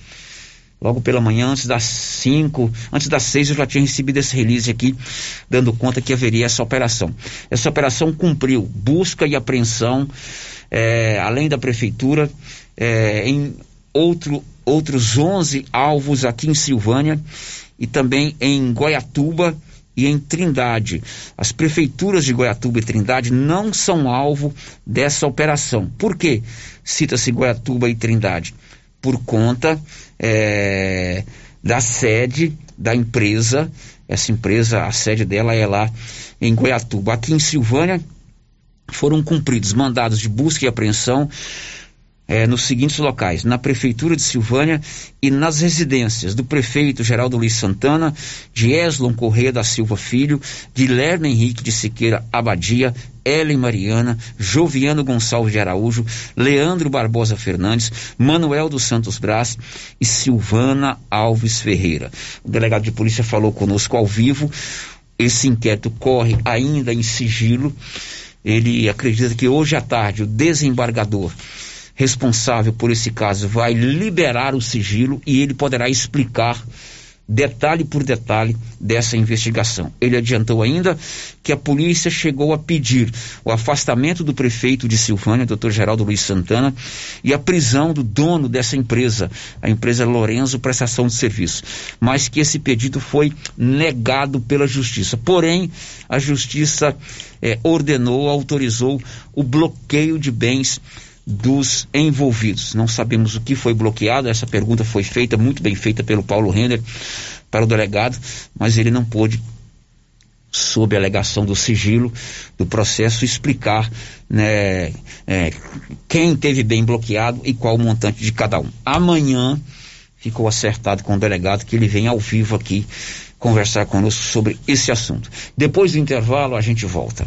Logo pela manhã, antes das 5, antes das 6, eu já tinha recebido esse release aqui, dando conta que haveria essa operação. Essa operação cumpriu busca e apreensão, é, além da prefeitura, é, em outro, outros 11 alvos aqui em Silvânia e também em Goiatuba e em Trindade. As prefeituras de Goiatuba e Trindade não são alvo dessa operação. Por quê? Cita-se Goiatuba e Trindade. Por conta é, da sede da empresa. Essa empresa, a sede dela é lá em Goiatuba. Aqui em Silvânia foram cumpridos mandados de busca e apreensão é, nos seguintes locais: na Prefeitura de Silvânia e nas residências do prefeito Geraldo Luiz Santana, de Eslon Correia da Silva Filho, de Lerna Henrique de Siqueira Abadia, Ellen Mariana, Joviano Gonçalves de Araújo, Leandro Barbosa Fernandes, Manuel dos Santos Brás e Silvana Alves Ferreira. O delegado de polícia falou conosco ao vivo. Esse inquérito corre ainda em sigilo. Ele acredita que hoje à tarde o desembargador responsável por esse caso vai liberar o sigilo e ele poderá explicar detalhe por detalhe dessa investigação. Ele adiantou ainda que a polícia chegou a pedir o afastamento do prefeito de Silvânia, Dr. Geraldo Luiz Santana, e a prisão do dono dessa empresa, a empresa Lorenzo Prestação de Serviço, mas que esse pedido foi negado pela justiça. Porém, a justiça eh, ordenou, autorizou o bloqueio de bens dos envolvidos. Não sabemos o que foi bloqueado, essa pergunta foi feita, muito bem feita pelo Paulo Render para o delegado, mas ele não pôde, sob a alegação do sigilo do processo, explicar né, é, quem teve bem bloqueado e qual o montante de cada um. Amanhã ficou acertado com o delegado que ele vem ao vivo aqui conversar conosco sobre esse assunto. Depois do intervalo, a gente volta.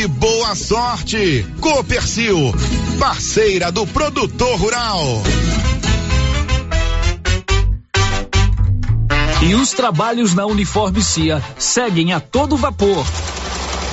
e boa sorte. Copercil, parceira do produtor rural. E os trabalhos na Uniforme CIA seguem a todo vapor.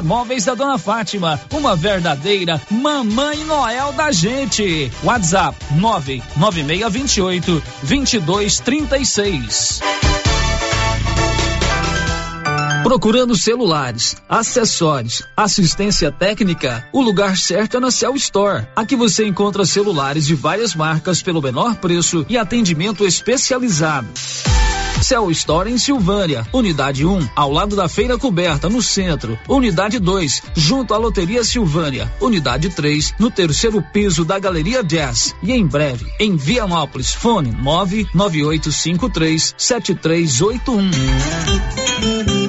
Móveis da Dona Fátima, uma verdadeira mamãe Noel da gente. WhatsApp 99628 2236. Procurando celulares, acessórios, assistência técnica, o lugar certo é na Cell Store. Aqui você encontra celulares de várias marcas pelo menor preço e atendimento especializado. Cell Store em Silvânia. Unidade 1, ao lado da Feira Coberta, no centro. Unidade 2, junto à Loteria Silvânia. Unidade 3, no terceiro piso da Galeria Jazz. E em breve, em Vianópolis. Fone 99853 7381.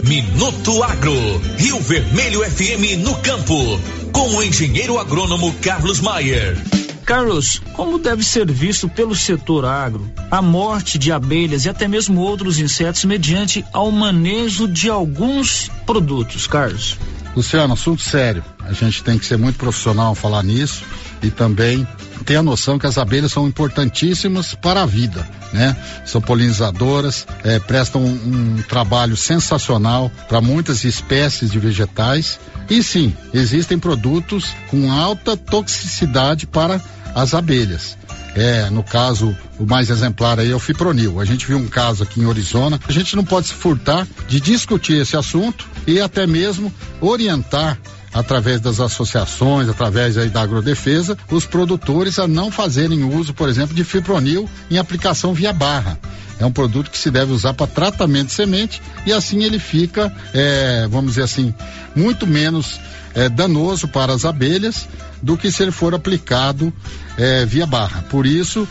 Minuto Agro, Rio Vermelho FM no campo, com o engenheiro agrônomo Carlos Maier. Carlos, como deve ser visto pelo setor agro a morte de abelhas e até mesmo outros insetos mediante ao manejo de alguns produtos, Carlos? Luciano, assunto sério. A gente tem que ser muito profissional falar nisso. E também ter a noção que as abelhas são importantíssimas para a vida, né? São polinizadoras, é, prestam um, um trabalho sensacional para muitas espécies de vegetais e sim, existem produtos com alta toxicidade para as abelhas. É, no caso, o mais exemplar aí é o fipronil. A gente viu um caso aqui em Arizona. A gente não pode se furtar de discutir esse assunto e até mesmo orientar através das associações, através aí da agrodefesa, os produtores a não fazerem uso, por exemplo, de fipronil em aplicação via barra. É um produto que se deve usar para tratamento de semente e assim ele fica, é, vamos dizer assim, muito menos é, danoso para as abelhas do que se ele for aplicado é, via barra. Por isso,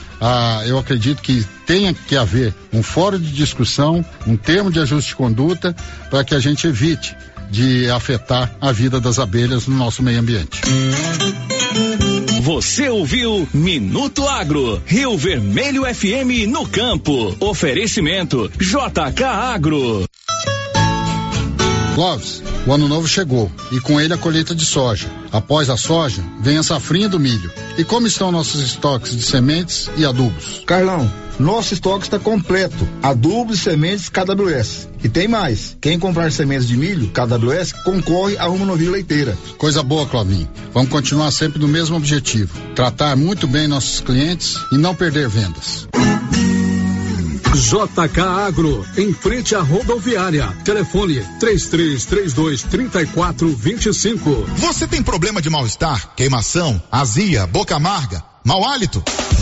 eu acredito que tenha que haver um fórum de discussão, um termo de ajuste de conduta, para que a gente evite de afetar a vida das abelhas no nosso meio ambiente. Você ouviu Minuto Agro, Rio Vermelho FM no campo. Oferecimento JK Agro. Clóvis, o ano novo chegou e com ele a colheita de soja. Após a soja, vem a safrinha do milho. E como estão nossos estoques de sementes e adubos? Carlão, nosso estoque está completo. Adubos e sementes KWS. E tem mais. Quem comprar sementes de milho KWS concorre a uma novilha leiteira. Coisa boa, Clovinho. Vamos continuar sempre no mesmo objetivo: tratar muito bem nossos clientes e não perder vendas. JK Agro, em frente à rodoviária. Telefone 3332 3425. Você tem problema de mal-estar, queimação, azia, boca amarga, mau hálito?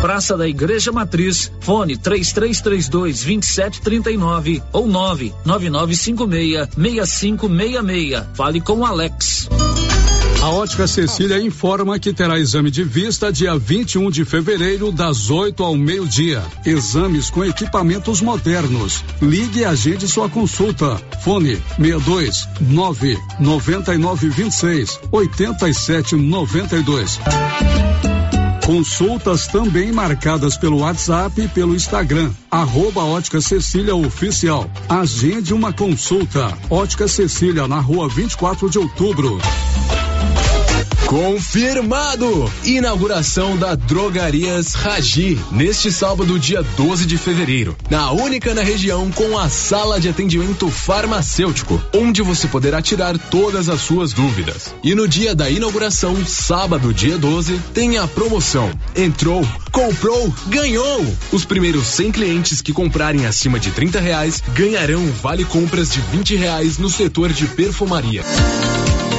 Praça da Igreja Matriz, fone 3332 2739 ou 99956 6566. Fale com Alex. A Ótica Cecília informa que terá exame de vista dia 21 de fevereiro, das 8 ao meio-dia. Exames com equipamentos modernos. Ligue e agende sua consulta. Fone 62 9 99 26 87 92. Consultas também marcadas pelo WhatsApp e pelo Instagram. Arroba Ótica Cecília Oficial. Agende uma consulta. Ótica Cecília na rua 24 de outubro. Confirmado! Inauguração da Drogarias Raji, neste sábado, dia 12 de fevereiro. Na única na região com a sala de atendimento farmacêutico, onde você poderá tirar todas as suas dúvidas. E no dia da inauguração, sábado, dia 12, tem a promoção. Entrou, comprou, ganhou! Os primeiros 100 clientes que comprarem acima de 30 reais ganharão vale compras de 20 reais no setor de perfumaria.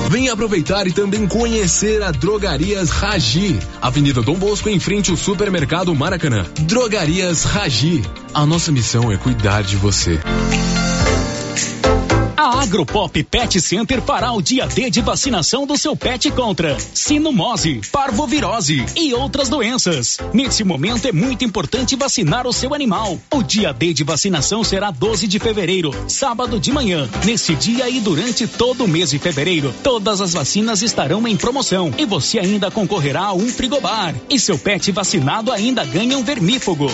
Venha aproveitar e também conhecer a Drogarias Raji, Avenida Dom Bosco, em frente ao Supermercado Maracanã. Drogarias Raji. A nossa missão é cuidar de você. A Agropop Pet Center fará o dia D de vacinação do seu pet contra sinomose, parvovirose e outras doenças. Nesse momento é muito importante vacinar o seu animal. O dia D de vacinação será 12 de fevereiro, sábado de manhã. Nesse dia e durante todo o mês de fevereiro, todas as vacinas estarão em promoção e você ainda concorrerá a um frigobar. E seu pet vacinado ainda ganha um vermífugo.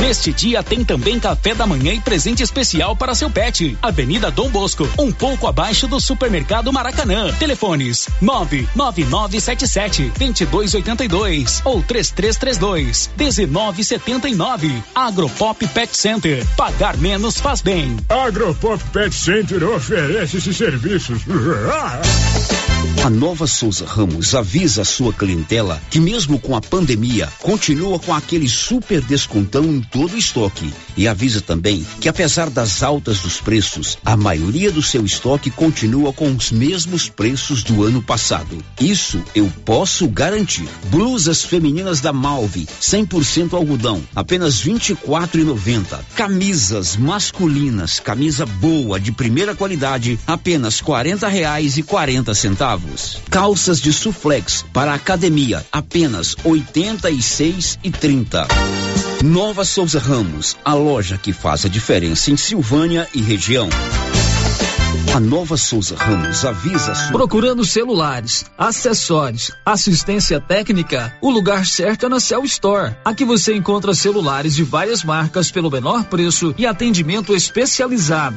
Neste dia tem também café da manhã e presente especial para seu pet. Avenida Dom Bosco, um pouco abaixo do supermercado Maracanã. Telefones 99977 2282 ou 3332 1979. Agropop Pet Center. Pagar menos faz bem. Agropop Pet Center oferece esses serviços. [laughs] A Nova Souza Ramos avisa a sua clientela que mesmo com a pandemia, continua com aquele super descontão em todo o estoque. E avisa também que apesar das altas dos preços, a maioria do seu estoque continua com os mesmos preços do ano passado. Isso eu posso garantir. Blusas femininas da Malve, 100% algodão, apenas R$ 24,90. Camisas masculinas, camisa boa de primeira qualidade, apenas 40 reais e 40 centavos. Calças de suflex para academia, apenas R$ 86,30. Nova Souza Ramos, a loja que faz a diferença em Silvânia e região. A Nova Souza Ramos avisa sua... Procurando celulares, acessórios, assistência técnica, o lugar certo é na Cell Store. Aqui você encontra celulares de várias marcas pelo menor preço e atendimento especializado.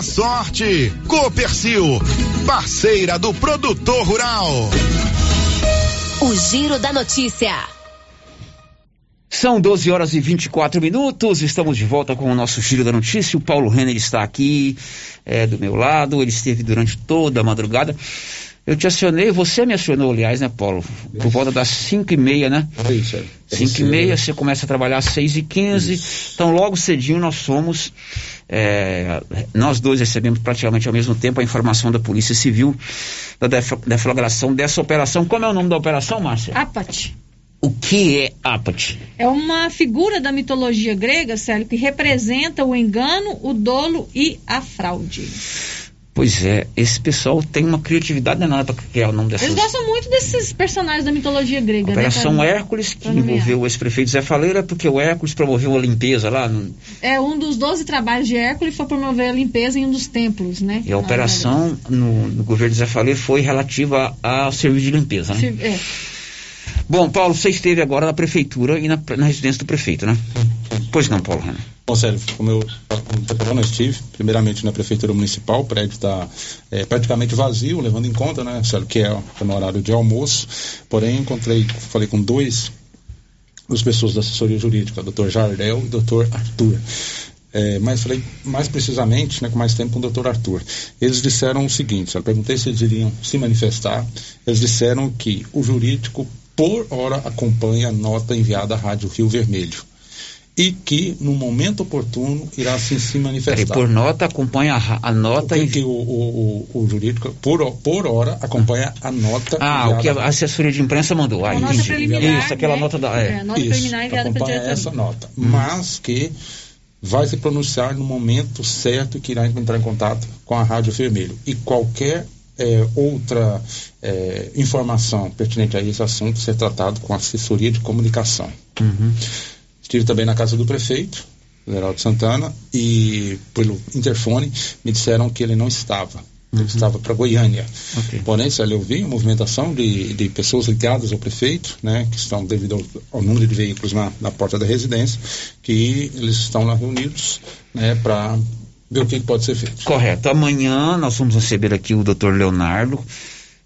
sorte. Copercil, parceira do produtor rural. O Giro da Notícia. São 12 horas e 24 minutos. Estamos de volta com o nosso Giro da Notícia. O Paulo Renner está aqui é, do meu lado. Ele esteve durante toda a madrugada. Eu te acionei, você me acionou, aliás, né, Paulo? Por volta das 5 e meia, né? É isso, é. 5 e meia, você começa a trabalhar às 6 e 15 Então, logo cedinho, nós somos. É, nós dois recebemos praticamente ao mesmo tempo a informação da Polícia Civil da def deflagração dessa operação. Como é o nome da operação, Márcia? Apat. O que é Apat? É uma figura da mitologia grega, Célio, que representa o engano, o dolo e a fraude. Pois é, esse pessoal tem uma criatividade danada para criar o nome dessas. Eles gostam muito desses personagens da mitologia grega, Operação né? Hércules, que envolveu o ex-prefeito Zé Faleira, porque o Hércules promoveu a limpeza lá. No... É, um dos 12 trabalhos de Hércules foi promover a limpeza em um dos templos, né? E a operação no, no governo de Zé Faleira foi relativa ao serviço de limpeza, né? É. Bom, Paulo, você esteve agora na prefeitura e na, na residência do prefeito, né? Pois não, Paulo Renan. Bom, Sérgio, como eu como eu estive, primeiramente na Prefeitura Municipal, o prédio está é, praticamente vazio, levando em conta, né, Sérgio, que é no horário de almoço. Porém, encontrei, falei com dois das pessoas da assessoria jurídica, doutor Jardel e doutor Arthur. É, mas falei mais precisamente, né, com mais tempo, com o doutor Arthur. Eles disseram o seguinte: eu perguntei se eles iriam se manifestar. Eles disseram que o jurídico, por hora, acompanha a nota enviada à Rádio Rio Vermelho e que no momento oportuno irá assim, se manifestar. Peraí, por nota acompanha a, a nota o que, e... que o, o, o, o, jurídico por, por hora acompanha a nota. Ah, o que a assessoria de imprensa mandou. Ah, nota Isso, aquela né? nota da. É, é nota Isso, preliminar enviada acompanha essa nota, hum. mas que vai se pronunciar no momento certo que irá entrar em contato com a Rádio Vermelho e qualquer é, outra é, informação pertinente a esse assunto ser tratado com a assessoria de comunicação. Uhum. Estive também na casa do prefeito, Geraldo Santana, e pelo interfone me disseram que ele não estava. Ele uhum. estava para Goiânia. Okay. Porém, se eu vi a movimentação de, de pessoas ligadas ao prefeito, né, que estão devido ao, ao número de veículos na, na, porta da residência, que eles estão lá reunidos né, para ver o que, que pode ser feito. Correto. Amanhã nós vamos receber aqui o doutor Leonardo.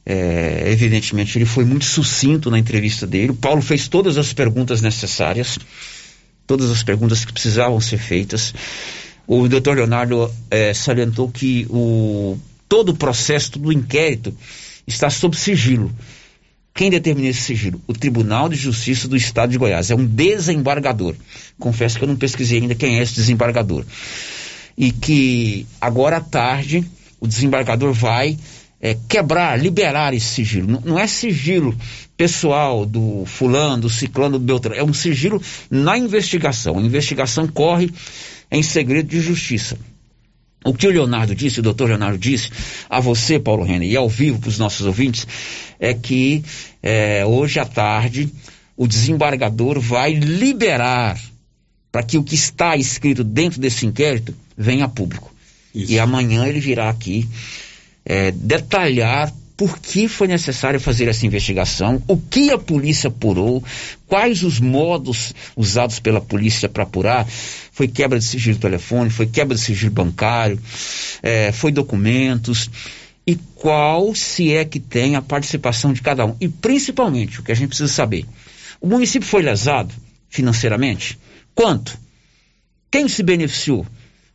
É, evidentemente, ele foi muito sucinto na entrevista dele. O Paulo fez todas as perguntas necessárias todas as perguntas que precisavam ser feitas. O doutor Leonardo é, salientou que o, todo o processo, todo o inquérito está sob sigilo. Quem determina esse sigilo? O Tribunal de Justiça do Estado de Goiás. É um desembargador. Confesso que eu não pesquisei ainda quem é esse desembargador. E que agora à tarde o desembargador vai é, quebrar, liberar esse sigilo. Não, não, é sigilo pessoal do fulano, do ciclano, do Beltrano. É um sigilo na investigação. A investigação corre em segredo de justiça. O que o Leonardo disse, o doutor Leonardo disse, a você, Paulo Renner, e ao vivo para os nossos ouvintes, é que é, hoje à tarde o desembargador vai liberar para que o que está escrito dentro desse inquérito venha a público. Isso. E amanhã ele virá aqui é, detalhar por que foi necessário fazer essa investigação, o que a polícia apurou, quais os modos usados pela polícia para apurar. Foi quebra de sigilo telefone, foi quebra de sigilo bancário, é, foi documentos. E qual se é que tem a participação de cada um. E principalmente, o que a gente precisa saber: o município foi lesado financeiramente? Quanto? Quem se beneficiou?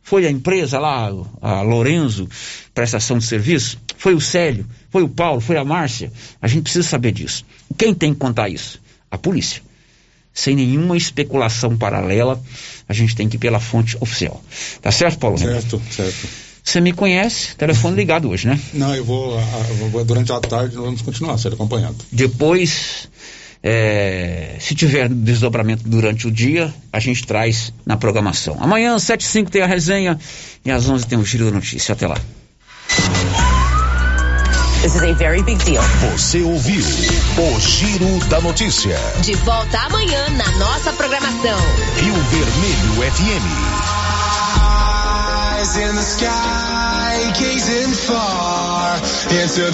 Foi a empresa lá, a Lorenzo, prestação de serviço? Foi o Célio? Foi o Paulo? Foi a Márcia? A gente precisa saber disso. Quem tem que contar isso? A polícia. Sem nenhuma especulação paralela, a gente tem que ir pela fonte oficial. Tá certo, Paulo? Certo, certo. Você me conhece, telefone ligado hoje, né? Não, eu vou, eu vou durante a tarde nós vamos continuar sendo acompanhado. Depois é, se tiver desdobramento durante o dia, a gente traz na programação. Amanhã, às 7 h tem a resenha e às 11 tem o Giro da Notícia. Até lá. This is a very big deal. Você ouviu o Giro da Notícia. De volta amanhã na nossa programação. Rio Vermelho FM. in the sky, gazing far into the